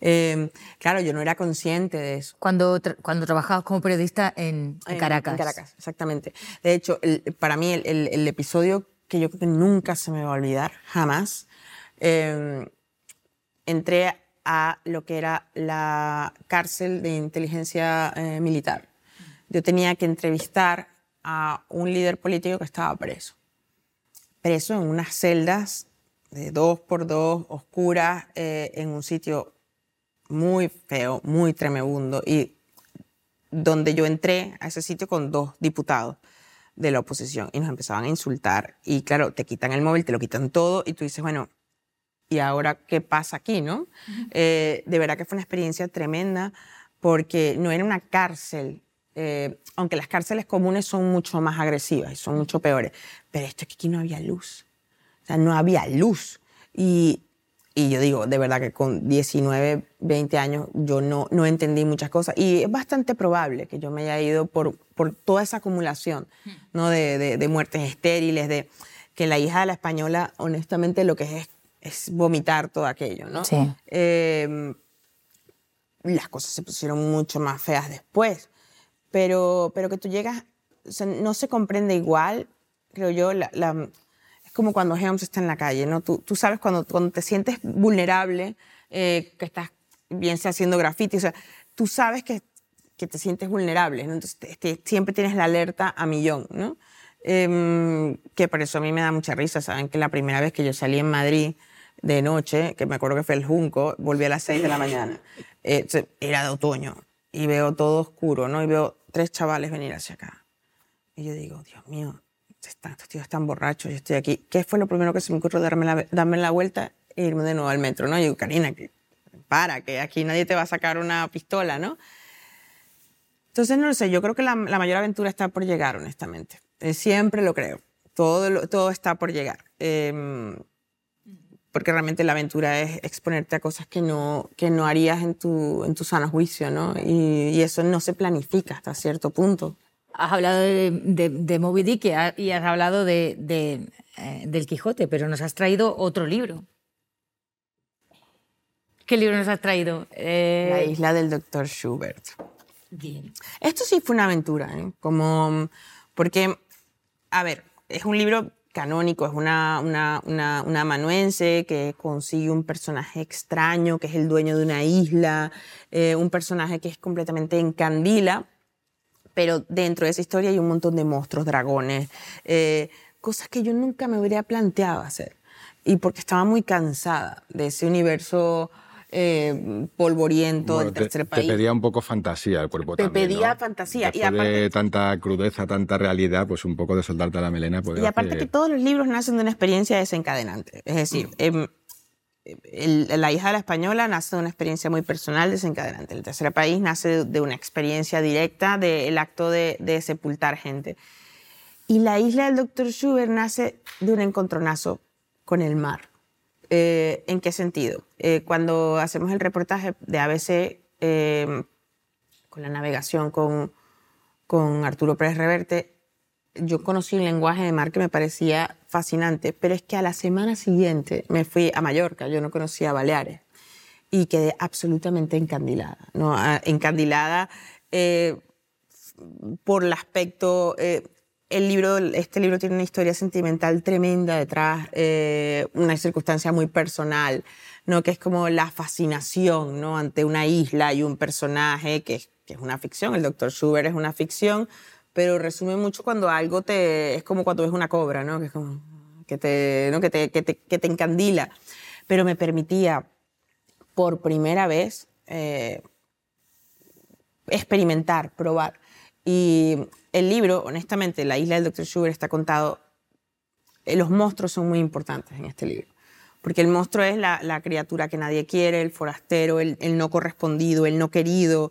Eh, claro, yo no era consciente de eso. Cuando, tra- cuando trabajabas como periodista en, en Caracas. En Caracas, exactamente. De hecho, el- para mí el, el- el episodio que yo creo que nunca se me va a olvidar, jamás, eh, entré a lo que era la cárcel de inteligencia eh, militar. Yo tenía que entrevistar a un líder político que estaba preso. Preso en unas celdas de dos por dos, oscuras, eh, en un sitio muy feo, muy tremebundo. Y donde yo entré a ese sitio con dos diputados de la oposición y nos empezaban a insultar. Y claro, te quitan el móvil, te lo quitan todo y tú dices, bueno, ¿y ahora qué pasa aquí? ¿no? Eh, de verdad que fue una experiencia tremenda porque no era una cárcel, eh, aunque las cárceles comunes son mucho más agresivas y son mucho peores, pero esto es que aquí no había luz. O sea, no había luz. Y, y yo digo, de verdad que con 19, 20 años yo no, no entendí muchas cosas. Y es bastante probable que yo me haya ido por, por toda esa acumulación ¿no? de, de, de muertes estériles, de que la hija de la española, honestamente, lo que es es vomitar todo aquello, ¿no? Sí. Eh, las cosas se pusieron mucho más feas después, pero, pero que tú llegas, o sea, no se comprende igual, creo yo, la, la- es como cuando Helms está en la calle, ¿no? Tú, tú sabes cuando, cuando te sientes vulnerable, eh, que estás bien sea haciendo graffiti, o sea, tú sabes que, que te sientes vulnerable, ¿no? Entonces te- te- siempre tienes la alerta a millón, ¿no? Em, que por eso a mí me da mucha risa, saben que la primera vez que yo salí en Madrid de noche, que me acuerdo que fue el Junco, volví a las 6 de la mañana, eh, era de otoño, y veo todo oscuro, ¿no? Y veo tres chavales venir hacia acá. Y yo digo, Dios mío, están, estos tíos están borrachos, yo estoy aquí. ¿Qué fue lo primero que se me ocurrió? Darme la, darme la vuelta e irme de nuevo al metro, ¿no? Y digo, Karina, que para, que aquí nadie te va a sacar una pistola, ¿no? Entonces, no lo sé, yo creo que la, la mayor aventura está por llegar, honestamente. Eh, siempre lo creo. Todo, todo está por llegar. Em, porque realmente la aventura es exponerte a cosas que no, que no harías en tu, en tu sano juicio, ¿no? Y, y eso no se planifica hasta cierto punto. Has hablado de, de, de Moby Dick y ha- y has hablado de, de, eh, del Quijote, pero nos has traído otro libro. ¿Qué libro nos has traído? Eh, La isla del doctor Schubert. bien. Esto sí fue una aventura, ¿eh? Como, porque, a ver, es un libro canónico, es una, una, una, una amanuense que consigue un personaje extraño, que es el dueño de una isla, eh, un personaje que es completamente encandila, pero dentro de esa historia hay un montón de monstruos, dragones, eh, cosas que yo nunca me hubiera planteado hacer. Y porque estaba muy cansada de ese universo eh, polvoriento Bueno, del te, tercer te país. pedía un poco fantasía el cuerpo Te también, pedía ¿no? fantasía, y Después de aparte- tanta crudeza, tanta realidad, pues un poco de soltarte la melena. Pues Y aparte hace- que todos los libros nacen de una experiencia desencadenante. Es decir, Mm. em, La hija de la española nace de una experiencia muy personal desencadenante. El tercer país nace de una experiencia directa del acto de, de sepultar gente. Y la isla del doctor Schubert nace de un encontronazo con el mar. Eh, ¿En qué sentido? Eh, cuando hacemos el reportaje de ABC eh, con la navegación con, con Arturo Pérez Reverte, yo conocí un lenguaje de mar que me parecía fascinante, pero es que a la semana siguiente me fui a Mallorca, yo no conocía Baleares, y quedé absolutamente encandilada, ¿no? Ah, Encandilada eh, por el aspecto... eh, el libro, este libro tiene una historia sentimental tremenda detrás, eh, una circunstancia muy personal, ¿no? que es como la fascinación ¿no? ante una isla y un personaje que es, que es una ficción. El doctor Schubert es una ficción, pero resume mucho cuando algo te... es como cuando ves una cobra, ¿no? que es como que te, ¿no? que te, que te, que te encandila. Pero me permitía por primera vez eh, experimentar, probar. Y el libro, honestamente, La isla del Dr. Schubert está contado, eh, los monstruos son muy importantes en este libro, porque el monstruo es la, la criatura que nadie quiere, el forastero, el, el no correspondido, el no querido,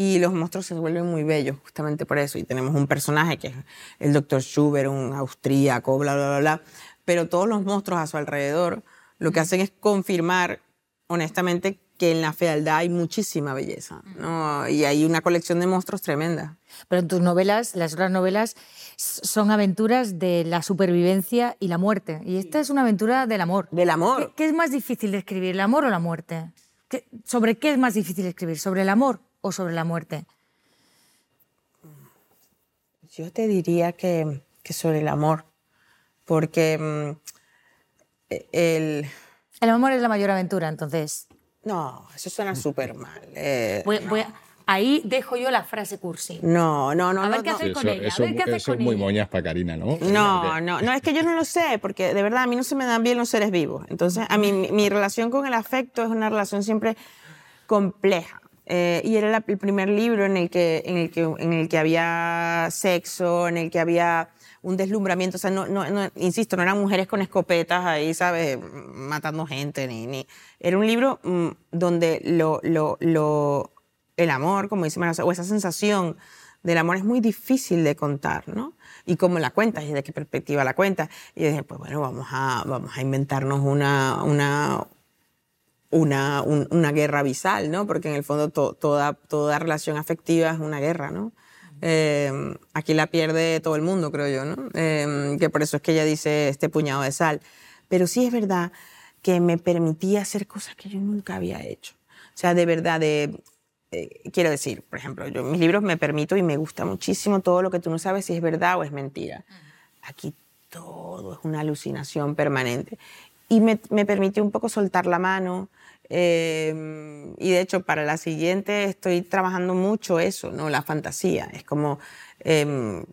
y los monstruos se vuelven muy bellos justamente por eso. Y tenemos un personaje que es el Dr. Schubert, un austríaco, bla, bla, bla, bla, pero todos los monstruos a su alrededor lo que hacen es confirmar, honestamente, que en la fealdad hay muchísima belleza, ¿no? Y hay una colección de monstruos tremenda. Pero en tus novelas, las otras novelas, son aventuras de la supervivencia y la muerte. Y esta es una aventura del amor. Del amor. ¿Qué, qué es más difícil de escribir, el amor o la muerte? ¿Qué- ¿Sobre qué es más difícil escribir? ¿Sobre el amor o sobre la muerte? Yo te diría que, que sobre el amor, porque mm, el... El amor es la mayor aventura, entonces. No, eso suena súper mal. eh, voy- voy a- ahí dejo yo la frase cursi. no, no, no. A ver no, qué no. hacer con eso, ella, a eso- ver qué hacer con es muy ella. moñas para Karina, ¿no? No, no, no, es que yo no lo sé, porque de verdad a mí no se me dan bien los seres vivos. Entonces, a mí mi, mi relación con el afecto es una relación siempre compleja. Eh, y era la- el primer libro en el, que, en, el que, en el que había sexo, en el que había un deslumbramiento. O sea, no, no, no- insisto, no eran mujeres con escopetas ahí, ¿sabes? Matando gente. Ni, ni. Era un libro mm, donde lo, lo, lo, el amor, como dice José, o esa sensación del amor es muy difícil de contar, ¿no? Y cómo la cuentas y de qué perspectiva la cuentas. Y yo dije, pues bueno, vamos a, vamos a inventarnos una, una, una, un- una guerra abisal, ¿no? Porque en el fondo to- toda, toda relación afectiva es una guerra, ¿no? Eh, aquí la pierde todo el mundo, creo yo, ¿no? Eh, que por eso es que ella dice este puñado de sal. Pero sí es verdad que me permitía hacer cosas que yo nunca había hecho. O sea, de verdad, de, eh, quiero decir, por ejemplo, yo mis libros me permito y me gusta muchísimo todo lo que tú no sabes si es verdad o es mentira. Aquí todo es una alucinación permanente. Y me, me permitió un poco soltar la mano. Eh, y de hecho, para la siguiente estoy trabajando mucho eso, ¿no? La fantasía. Es como em,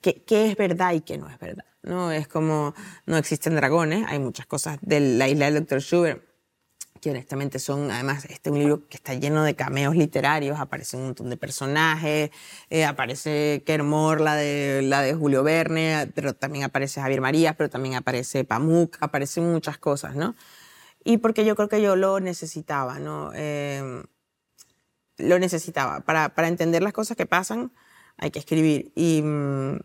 qué, qué es verdad y qué no es verdad. ¿no? Es como no existen dragones, hay muchas cosas de la isla del Dr. Schubert que honestamente son, además, este es un libro que está lleno de cameos literarios, aparece un montón de personajes, eh, aparece Kermor, la de, la de Julio Verne, pero también aparece Javier Marías, pero también aparece Pamuk, aparecen muchas cosas, ¿no? Y porque yo creo que yo lo necesitaba, ¿no? Eh, lo necesitaba. Para, para, entender las cosas que pasan, hay que escribir. Y, mm,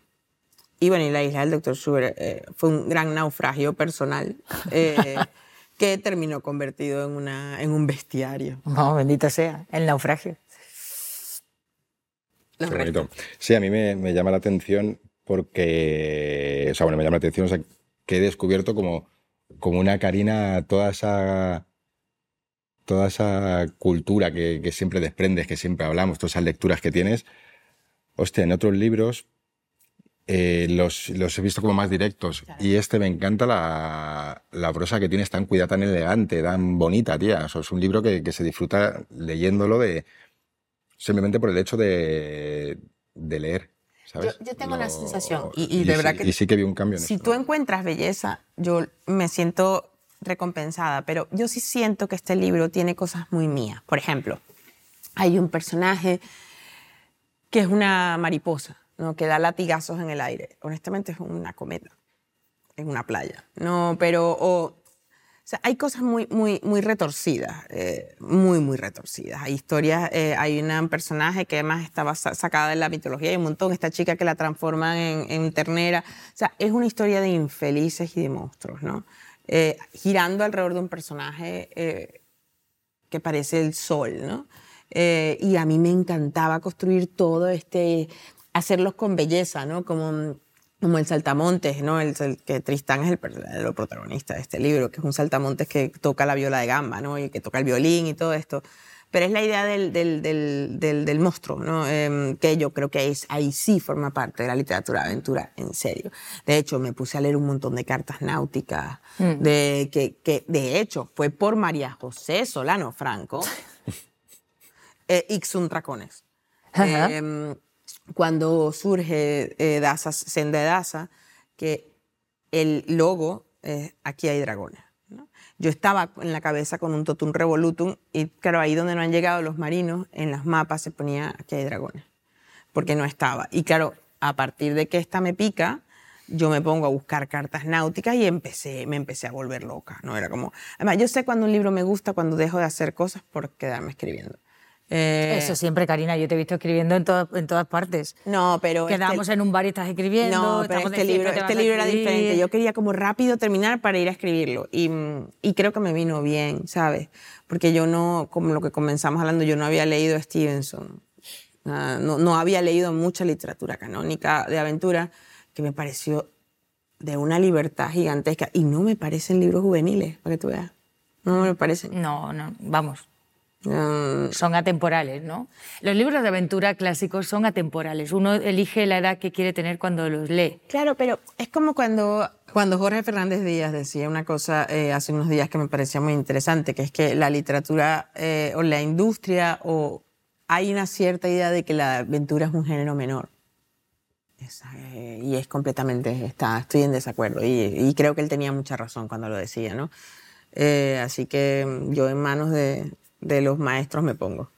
y bueno, y la isla del Dr. Schubert eh, fue un gran naufragio personal. Eh, que terminó convertido en, una, en un bestiario. No, bendito sea, el naufragio. Qué bonito. Sí, a mí me, me, llama la atención porque, o sea, bueno, me llama la atención o sea, que he descubierto como, como una Karina toda esa, toda esa cultura que, que siempre desprendes, que siempre hablamos, todas esas lecturas que tienes. Hostia, en otros libros eh, los, los, he visto como más directos. Claro. Y este me encanta la, la, prosa que tienes tan cuidada, tan elegante, tan bonita, tía. O sea, es un libro que, que, se disfruta leyéndolo de simplemente por el hecho de, de leer. ¿Sabes? Yo, yo tengo la sensación, y, y, y de verdad sí, que... Y sí que vi un cambio en Si esto. tú encuentras belleza, yo me siento recompensada, pero yo sí siento que este libro tiene cosas muy mías. Por ejemplo, hay un personaje que es una mariposa ¿no? que da latigazos en el aire. Honestamente es una cometa en una playa. No, pero o sea, hay cosas muy, muy, muy retorcidas, eh, muy, muy retorcidas. Hay historias, eh, hay un personaje que además estaba sacada de la mitología, hay un montón, esta chica que la transforman en, en ternera. O sea, es una historia de infelices y de monstruos, ¿no? Eh, girando alrededor de un personaje eh, que parece el sol, ¿no? Eh, y a mí me encantaba construir todo este, hacerlos con belleza, ¿no? Como, como el saltamontes, ¿no? El, el, que Tristán es el verdadero protagonista de este libro, que es un saltamontes que toca la viola de gamba, ¿no? Y que toca el violín y todo esto. Pero es la idea del, del, del, del, del monstruo, ¿no? Eh, que yo creo que es, ahí sí forma parte de la literatura de aventura, en serio. De hecho, me puse a leer un montón de cartas náuticas, mm. de, que, que de hecho fue por María José Solano Franco, eh, Ixun Tracones. Eh, cuando surge eh, Daza, Senda Daza, que el logo, eh, aquí hay dragones. ¿no? Yo estaba en la cabeza con un totum revolutum y claro, ahí donde no han llegado los marinos, en las mapas se ponía aquí hay dragones, porque no estaba. Y claro, a partir de que esta me pica, yo me pongo a buscar cartas náuticas y empecé, me empecé a volver loca. ¿no? Era como, además, yo sé cuando un libro me gusta, cuando dejo de hacer cosas por quedarme escribiendo. Eh, Eso siempre, Karina. Yo te he visto escribiendo en, to en todas partes. No, pero. Quedamos este, en un bar y estás escribiendo. No, pero este libro, este libro era diferente. Yo quería como rápido terminar para ir a escribirlo. Y, y, creo que me vino bien, ¿sabes? Porque yo no, como lo que comenzamos hablando, yo no había leído Stevenson. Uh, no, no había leído mucha literatura canónica de aventura que me pareció de una libertad gigantesca. Y no me parecen libros juveniles, para que tú veas. No me parecen. No, no, vamos. Mm. Son atemporales, ¿no? Los libros de aventura clásicos son atemporales. Uno elige la edad que quiere tener cuando los lee. Claro, pero es como cuando, cuando Jorge Fernández Díaz decía una cosa eh, hace unos días que me parecía muy interesante, que es que la literatura eh, o la industria o hay una cierta idea de que la aventura es un género menor. Eh, y es completamente, está, estoy en desacuerdo. Y, y, creo que él tenía mucha razón cuando lo decía, ¿no? así que yo en manos de, de los maestros me pongo.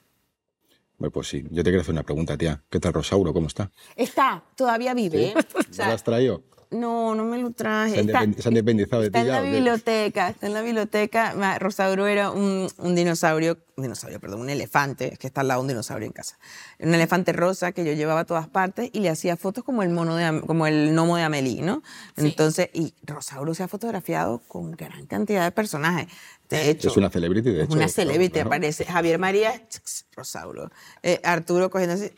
Bueno, pues sí, yo te quiero hacer una pregunta, tía. ¿Qué tal Rosauro? ¿Cómo está? Está, todavía vive. ¿Sí? o sea, ¿Lo has traído? No, no me lo traje. Se han, está, se han independizado de está ti en ya, la biblioteca, está en la biblioteca. Rosauro era un, un, dinosaurio, un dinosaurio, perdón, un elefante, es que está al lado de un dinosaurio en casa. Un elefante rosa que yo llevaba a todas partes y le hacía fotos como el mono de, como el gnomo de Amelie, ¿no? Sí. Entonces, y Rosauro se ha fotografiado con gran cantidad de personajes. De hecho, es una celebrity, de hecho. Una celebrity, claro. aparece Javier María, Rosauro. Eh, Arturo cogiendo así,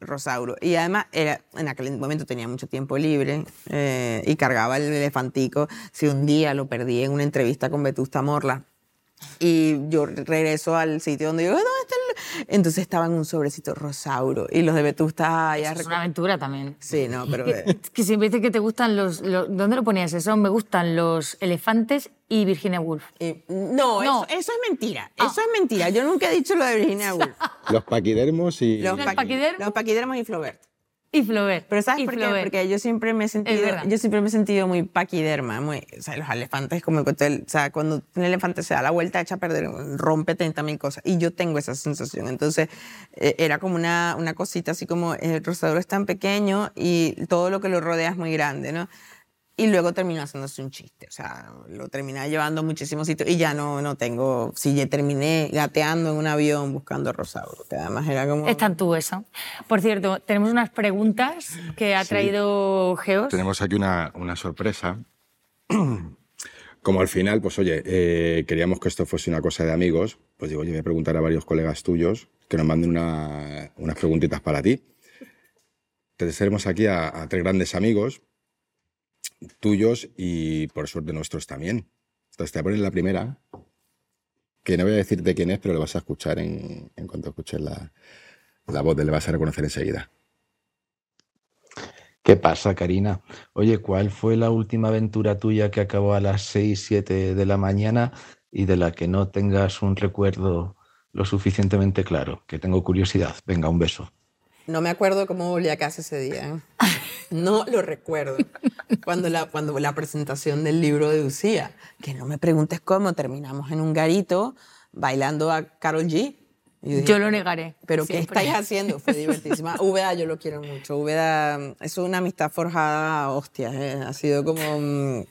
Rosauro. Y además, era, en aquel momento tenía mucho tiempo libre eh, y cargaba el elefantico. Si un día lo perdí en una entrevista con Vetusta Morla, y yo regreso al sitio donde yo, ¿dónde está el...? Entonces estaba en un sobrecito Rosauro y los de Vetusta ya... Es una aventura también. Sí, no, pero... que siempre dice que te gustan los, los, ¿Dónde lo ponías eso? Me gustan los elefantes y Virginia Woolf. Eh, no, no. Eso, eso, es mentira. Ah. Eso es mentira. Yo nunca he dicho lo de Virginia Woolf. los paquidermos y... Los, ¿Los paquidermos? Los paquidermos y Flaubert. Y Flaubert. Pero ¿sabes y por qué? Flaubert. Porque yo siempre me he sentido, yo siempre me he sentido muy paquiderma, muy, o sea, los elefantes como el o sea, cuando un elefante se da la vuelta echa a perder, rompe 30 mil cosas y yo tengo esa sensación. Entonces eh, era como una, una cosita así como el rosador es tan pequeño y todo lo que lo rodea es muy grande, ¿no? Y luego terminó haciéndose un chiste, o sea, lo terminé llevando a muchísimos sitios y ya no, no tengo, si ya terminé gateando en un avión buscando rosauro, que además era como... Es tan tú eso. Por cierto, tenemos unas preguntas que ha Sí. traído Geos. Tenemos aquí una, una sorpresa. Como al final, pues oye, eh, queríamos que esto fuese una cosa de amigos, pues digo, oye, voy a preguntar a varios colegas tuyos que nos manden una- unas preguntitas para ti. Entonces tenemos aquí a, a tres grandes amigos tuyos y por suerte nuestros también. Entonces te voy a poner la primera, que no voy a decirte quién es, pero lo vas a escuchar en, en cuanto escuches la, la voz, le vas a reconocer enseguida. ¿Qué pasa, Karina? Oye, ¿cuál fue la última aventura tuya que acabó a las 6, 7 de la mañana y de la que no tengas un recuerdo lo suficientemente claro? Que tengo curiosidad. Venga, un beso. No me acuerdo cómo volví a casa ese día. ¿eh? No lo recuerdo. Cuando la, cuando la presentación del libro de Lucía, que no me preguntes cómo, terminamos en un garito bailando a Carol G. Y dije, Yo lo negaré. ¿Pero qué siempre. estáis haciendo? Fue divertísima. Úbeda yo lo quiero mucho. Úbeda es una amistad forjada a hostias. ¿eh? Ha sido como...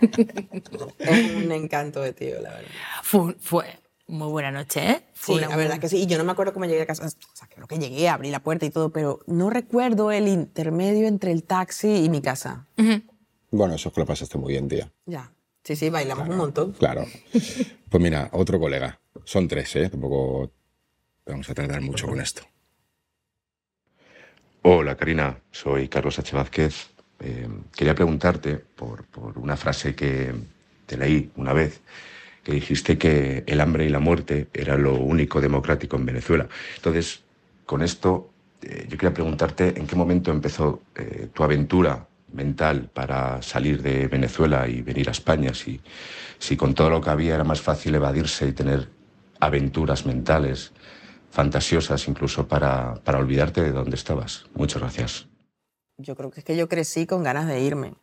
es un encanto de tío, la verdad. Fue, fue muy buena noche, ¿eh? Fue Sí, una la muy verdad que sí. Y yo no me acuerdo cómo llegué a casa. O sea, creo que llegué, abrí la puerta y todo, pero no recuerdo el intermedio entre el taxi y mi casa. Bueno, eso es que lo pasaste muy bien, tía. Ya. Sí, sí, bailamos un montón. Claro. Pues mira, otro colega. Son tres, ¿eh? Tampoco vamos a tardar mucho con esto. Hola Karina, soy Carlos H. Vázquez. Eh, quería preguntarte por, por una frase que te leí una vez, que dijiste que el hambre y la muerte era lo único democrático en Venezuela. Entonces, con esto, eh, yo quería preguntarte en qué momento empezó eh, tu aventura mental para salir de Venezuela y venir a España, si, si con todo lo que había era más fácil evadirse y tener aventuras mentales fantasiosas incluso para, para olvidarte de dónde estabas. Muchas gracias. Yo creo que es que yo crecí con ganas de irme.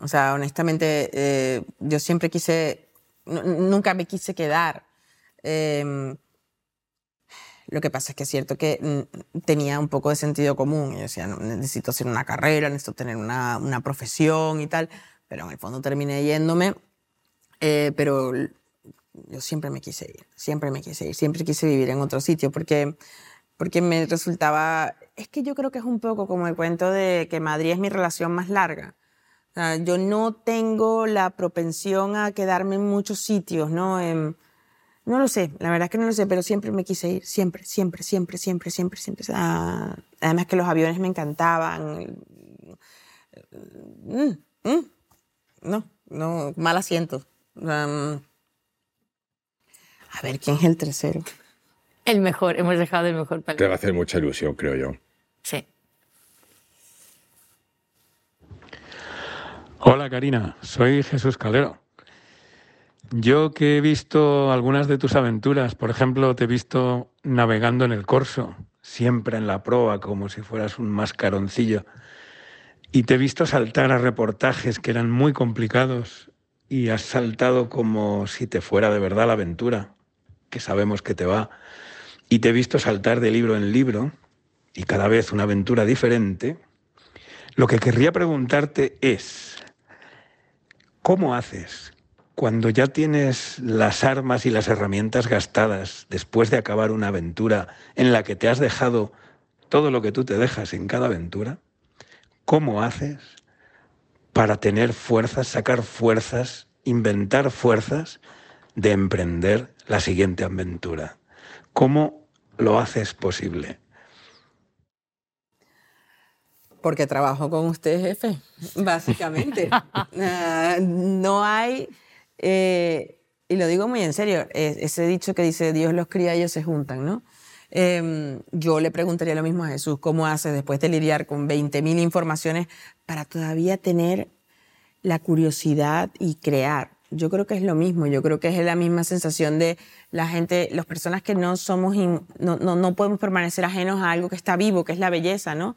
O sea, honestamente, eh, yo siempre quise, nunca me quise quedar. Eh, lo que pasa es que es cierto que mm, tenía un poco de sentido común. Yo decía, "No, necesito hacer una carrera, necesito tener una, una profesión y tal. Pero en el fondo terminé yéndome. Eh, pero yo siempre me quise ir, siempre me quise ir, siempre quise vivir en otro sitio porque, porque me resultaba, es que yo creo que es un poco como el cuento de que Madrid es mi relación más larga. O sea, yo no tengo la propensión a quedarme en muchos sitios, ¿no? Em, no lo sé, la verdad es que no lo sé, pero siempre me quise ir, siempre, siempre, siempre, siempre, siempre, siempre. Ah, además que los aviones me encantaban. Mm, mm. No, no, mal asiento. Um, a ver, ¿quién es el tercero? El mejor, hemos dejado el mejor para el Te va a hacer mucha ilusión, creo yo. Sí. Hola Karina, soy Jesús Calero. Yo que he visto algunas de tus aventuras, por ejemplo, te he visto navegando en el corso, siempre en la proa, como si fueras un mascaroncillo, y te he visto saltar a reportajes que eran muy complicados y has saltado como si te fuera de verdad la aventura, que sabemos que te va, y te he visto saltar de libro en libro y cada vez una aventura diferente. Lo que querría preguntarte es, ¿Cómo haces cuando ya tienes las armas y las herramientas gastadas después de acabar una aventura en la que te has dejado todo lo que tú te dejas en cada aventura? ¿Cómo haces para tener fuerzas, sacar fuerzas, inventar fuerzas de emprender la siguiente aventura? ¿Cómo lo haces posible? Porque trabajo con usted, jefe, básicamente. Ah, no hay, eh, y lo digo muy en serio, ese dicho que dice Dios los cría, ellos se juntan, ¿no? Eh, yo le preguntaría lo mismo a Jesús, ¿cómo hace después de lidiar con 20.000 informaciones para todavía tener la curiosidad y crear? Yo creo que es lo mismo, yo creo que es la misma sensación de la gente, las personas que no somos, in- no, no, no podemos permanecer ajenos a algo que está vivo, que es la belleza, ¿no?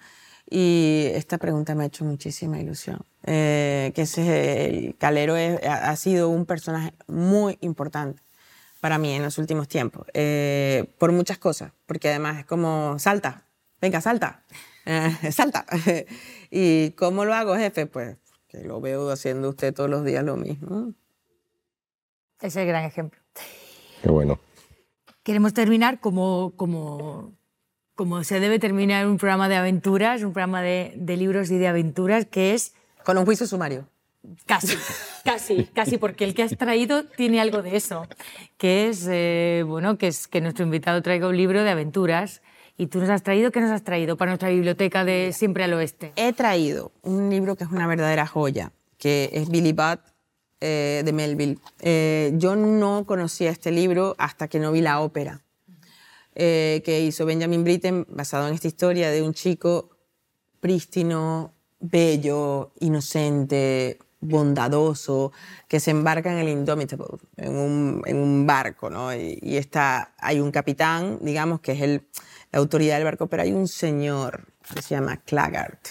Y esta pregunta me ha hecho muchísima ilusión. Eh, que ese, el Calero es- ha ha sido un personaje muy importante para mí en los últimos tiempos, eh, por muchas cosas, porque además es como, salta, venga, salta, eh, salta. ¿Y cómo lo hago, jefe? Pues que lo veo haciendo usted todos los días lo mismo. Ese es el gran ejemplo. Qué bueno. Queremos terminar como, como, como se debe terminar un programa de aventuras, un programa de, de libros y de aventuras, que es Con un juicio sumario. Casi, casi, casi, porque el que has traído tiene algo de eso, que es, eh, bueno, que es que nuestro invitado traiga un libro de aventuras. Y tú nos has traído, ¿qué nos has traído para nuestra biblioteca de Siempre al Oeste? He traído un libro que es una verdadera joya, que es Billy Budd eh, de Melville. Eh, yo no conocía este libro hasta que no vi la ópera eh, que hizo Benjamin Britten, basado en esta historia de un chico prístino, bello, inocente, bondadoso, que se embarca en el Indomitable, en un, en un barco, ¿no? Y, está, hay un capitán, digamos, que es el, la autoridad del barco, pero hay un señor que se llama Claggart,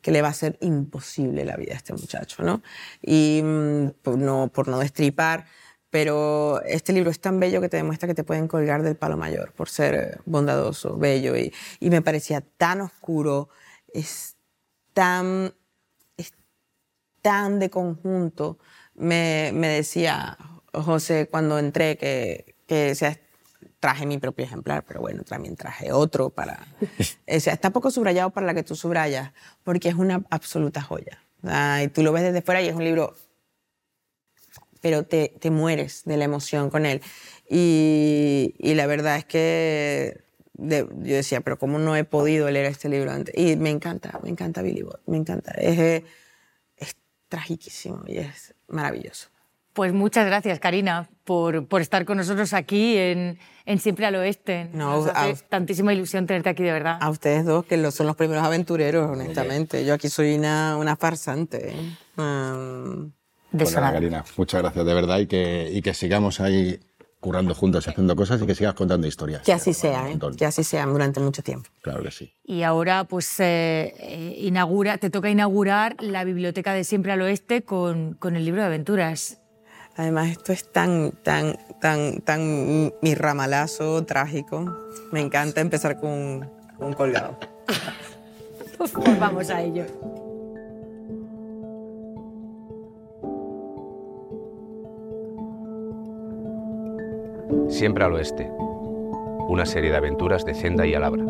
que le va a hacer imposible la vida a este muchacho, ¿no? Y mm, no, por no destripar, pero este libro es tan bello que te demuestra que te pueden colgar del palo mayor por ser eh, bondadoso, bello, y, y me parecía tan oscuro, es tan, es tan de conjunto. Me, me decía José cuando entré que, que sea, traje mi propio ejemplar, pero bueno, también traje otro para... O sea, está poco subrayado para la que tú subrayas, porque es una absoluta joya. Ah, y tú lo ves desde fuera y es un libro pero te, te mueres de la emoción con él. Y, y la verdad es que de- yo decía, pero ¿cómo no he podido leer este libro antes? Y me encanta, me encanta Billy Bob, me encanta. Es, eh, es tragiquísimo y es maravilloso. Pues muchas gracias, Karina, por, por estar con nosotros aquí en, en Siempre al Oeste. No, Nos hace a- tantísima ilusión tenerte aquí, de verdad. A ustedes dos, que lo- son los primeros aventureros, honestamente. Yo aquí soy una, una farsante. ¿eh? Um, De Pues nada. Karina, muchas gracias de verdad y que, y que sigamos ahí currando juntos, haciendo cosas y que sigas contando historias. que así sea, ¿eh? que así sea durante mucho tiempo. Claro que sí. Y ahora, pues, eh, eh, inaugura, te toca inaugurar la biblioteca de Siempre al Oeste con, con el libro de aventuras. Además, esto es tan, tan, tan, tan mi ramalazo trágico. Me encanta empezar con con un colgado. Pues vamos a ello. Siempre al oeste. Una serie de aventuras de Zenda y Alabra.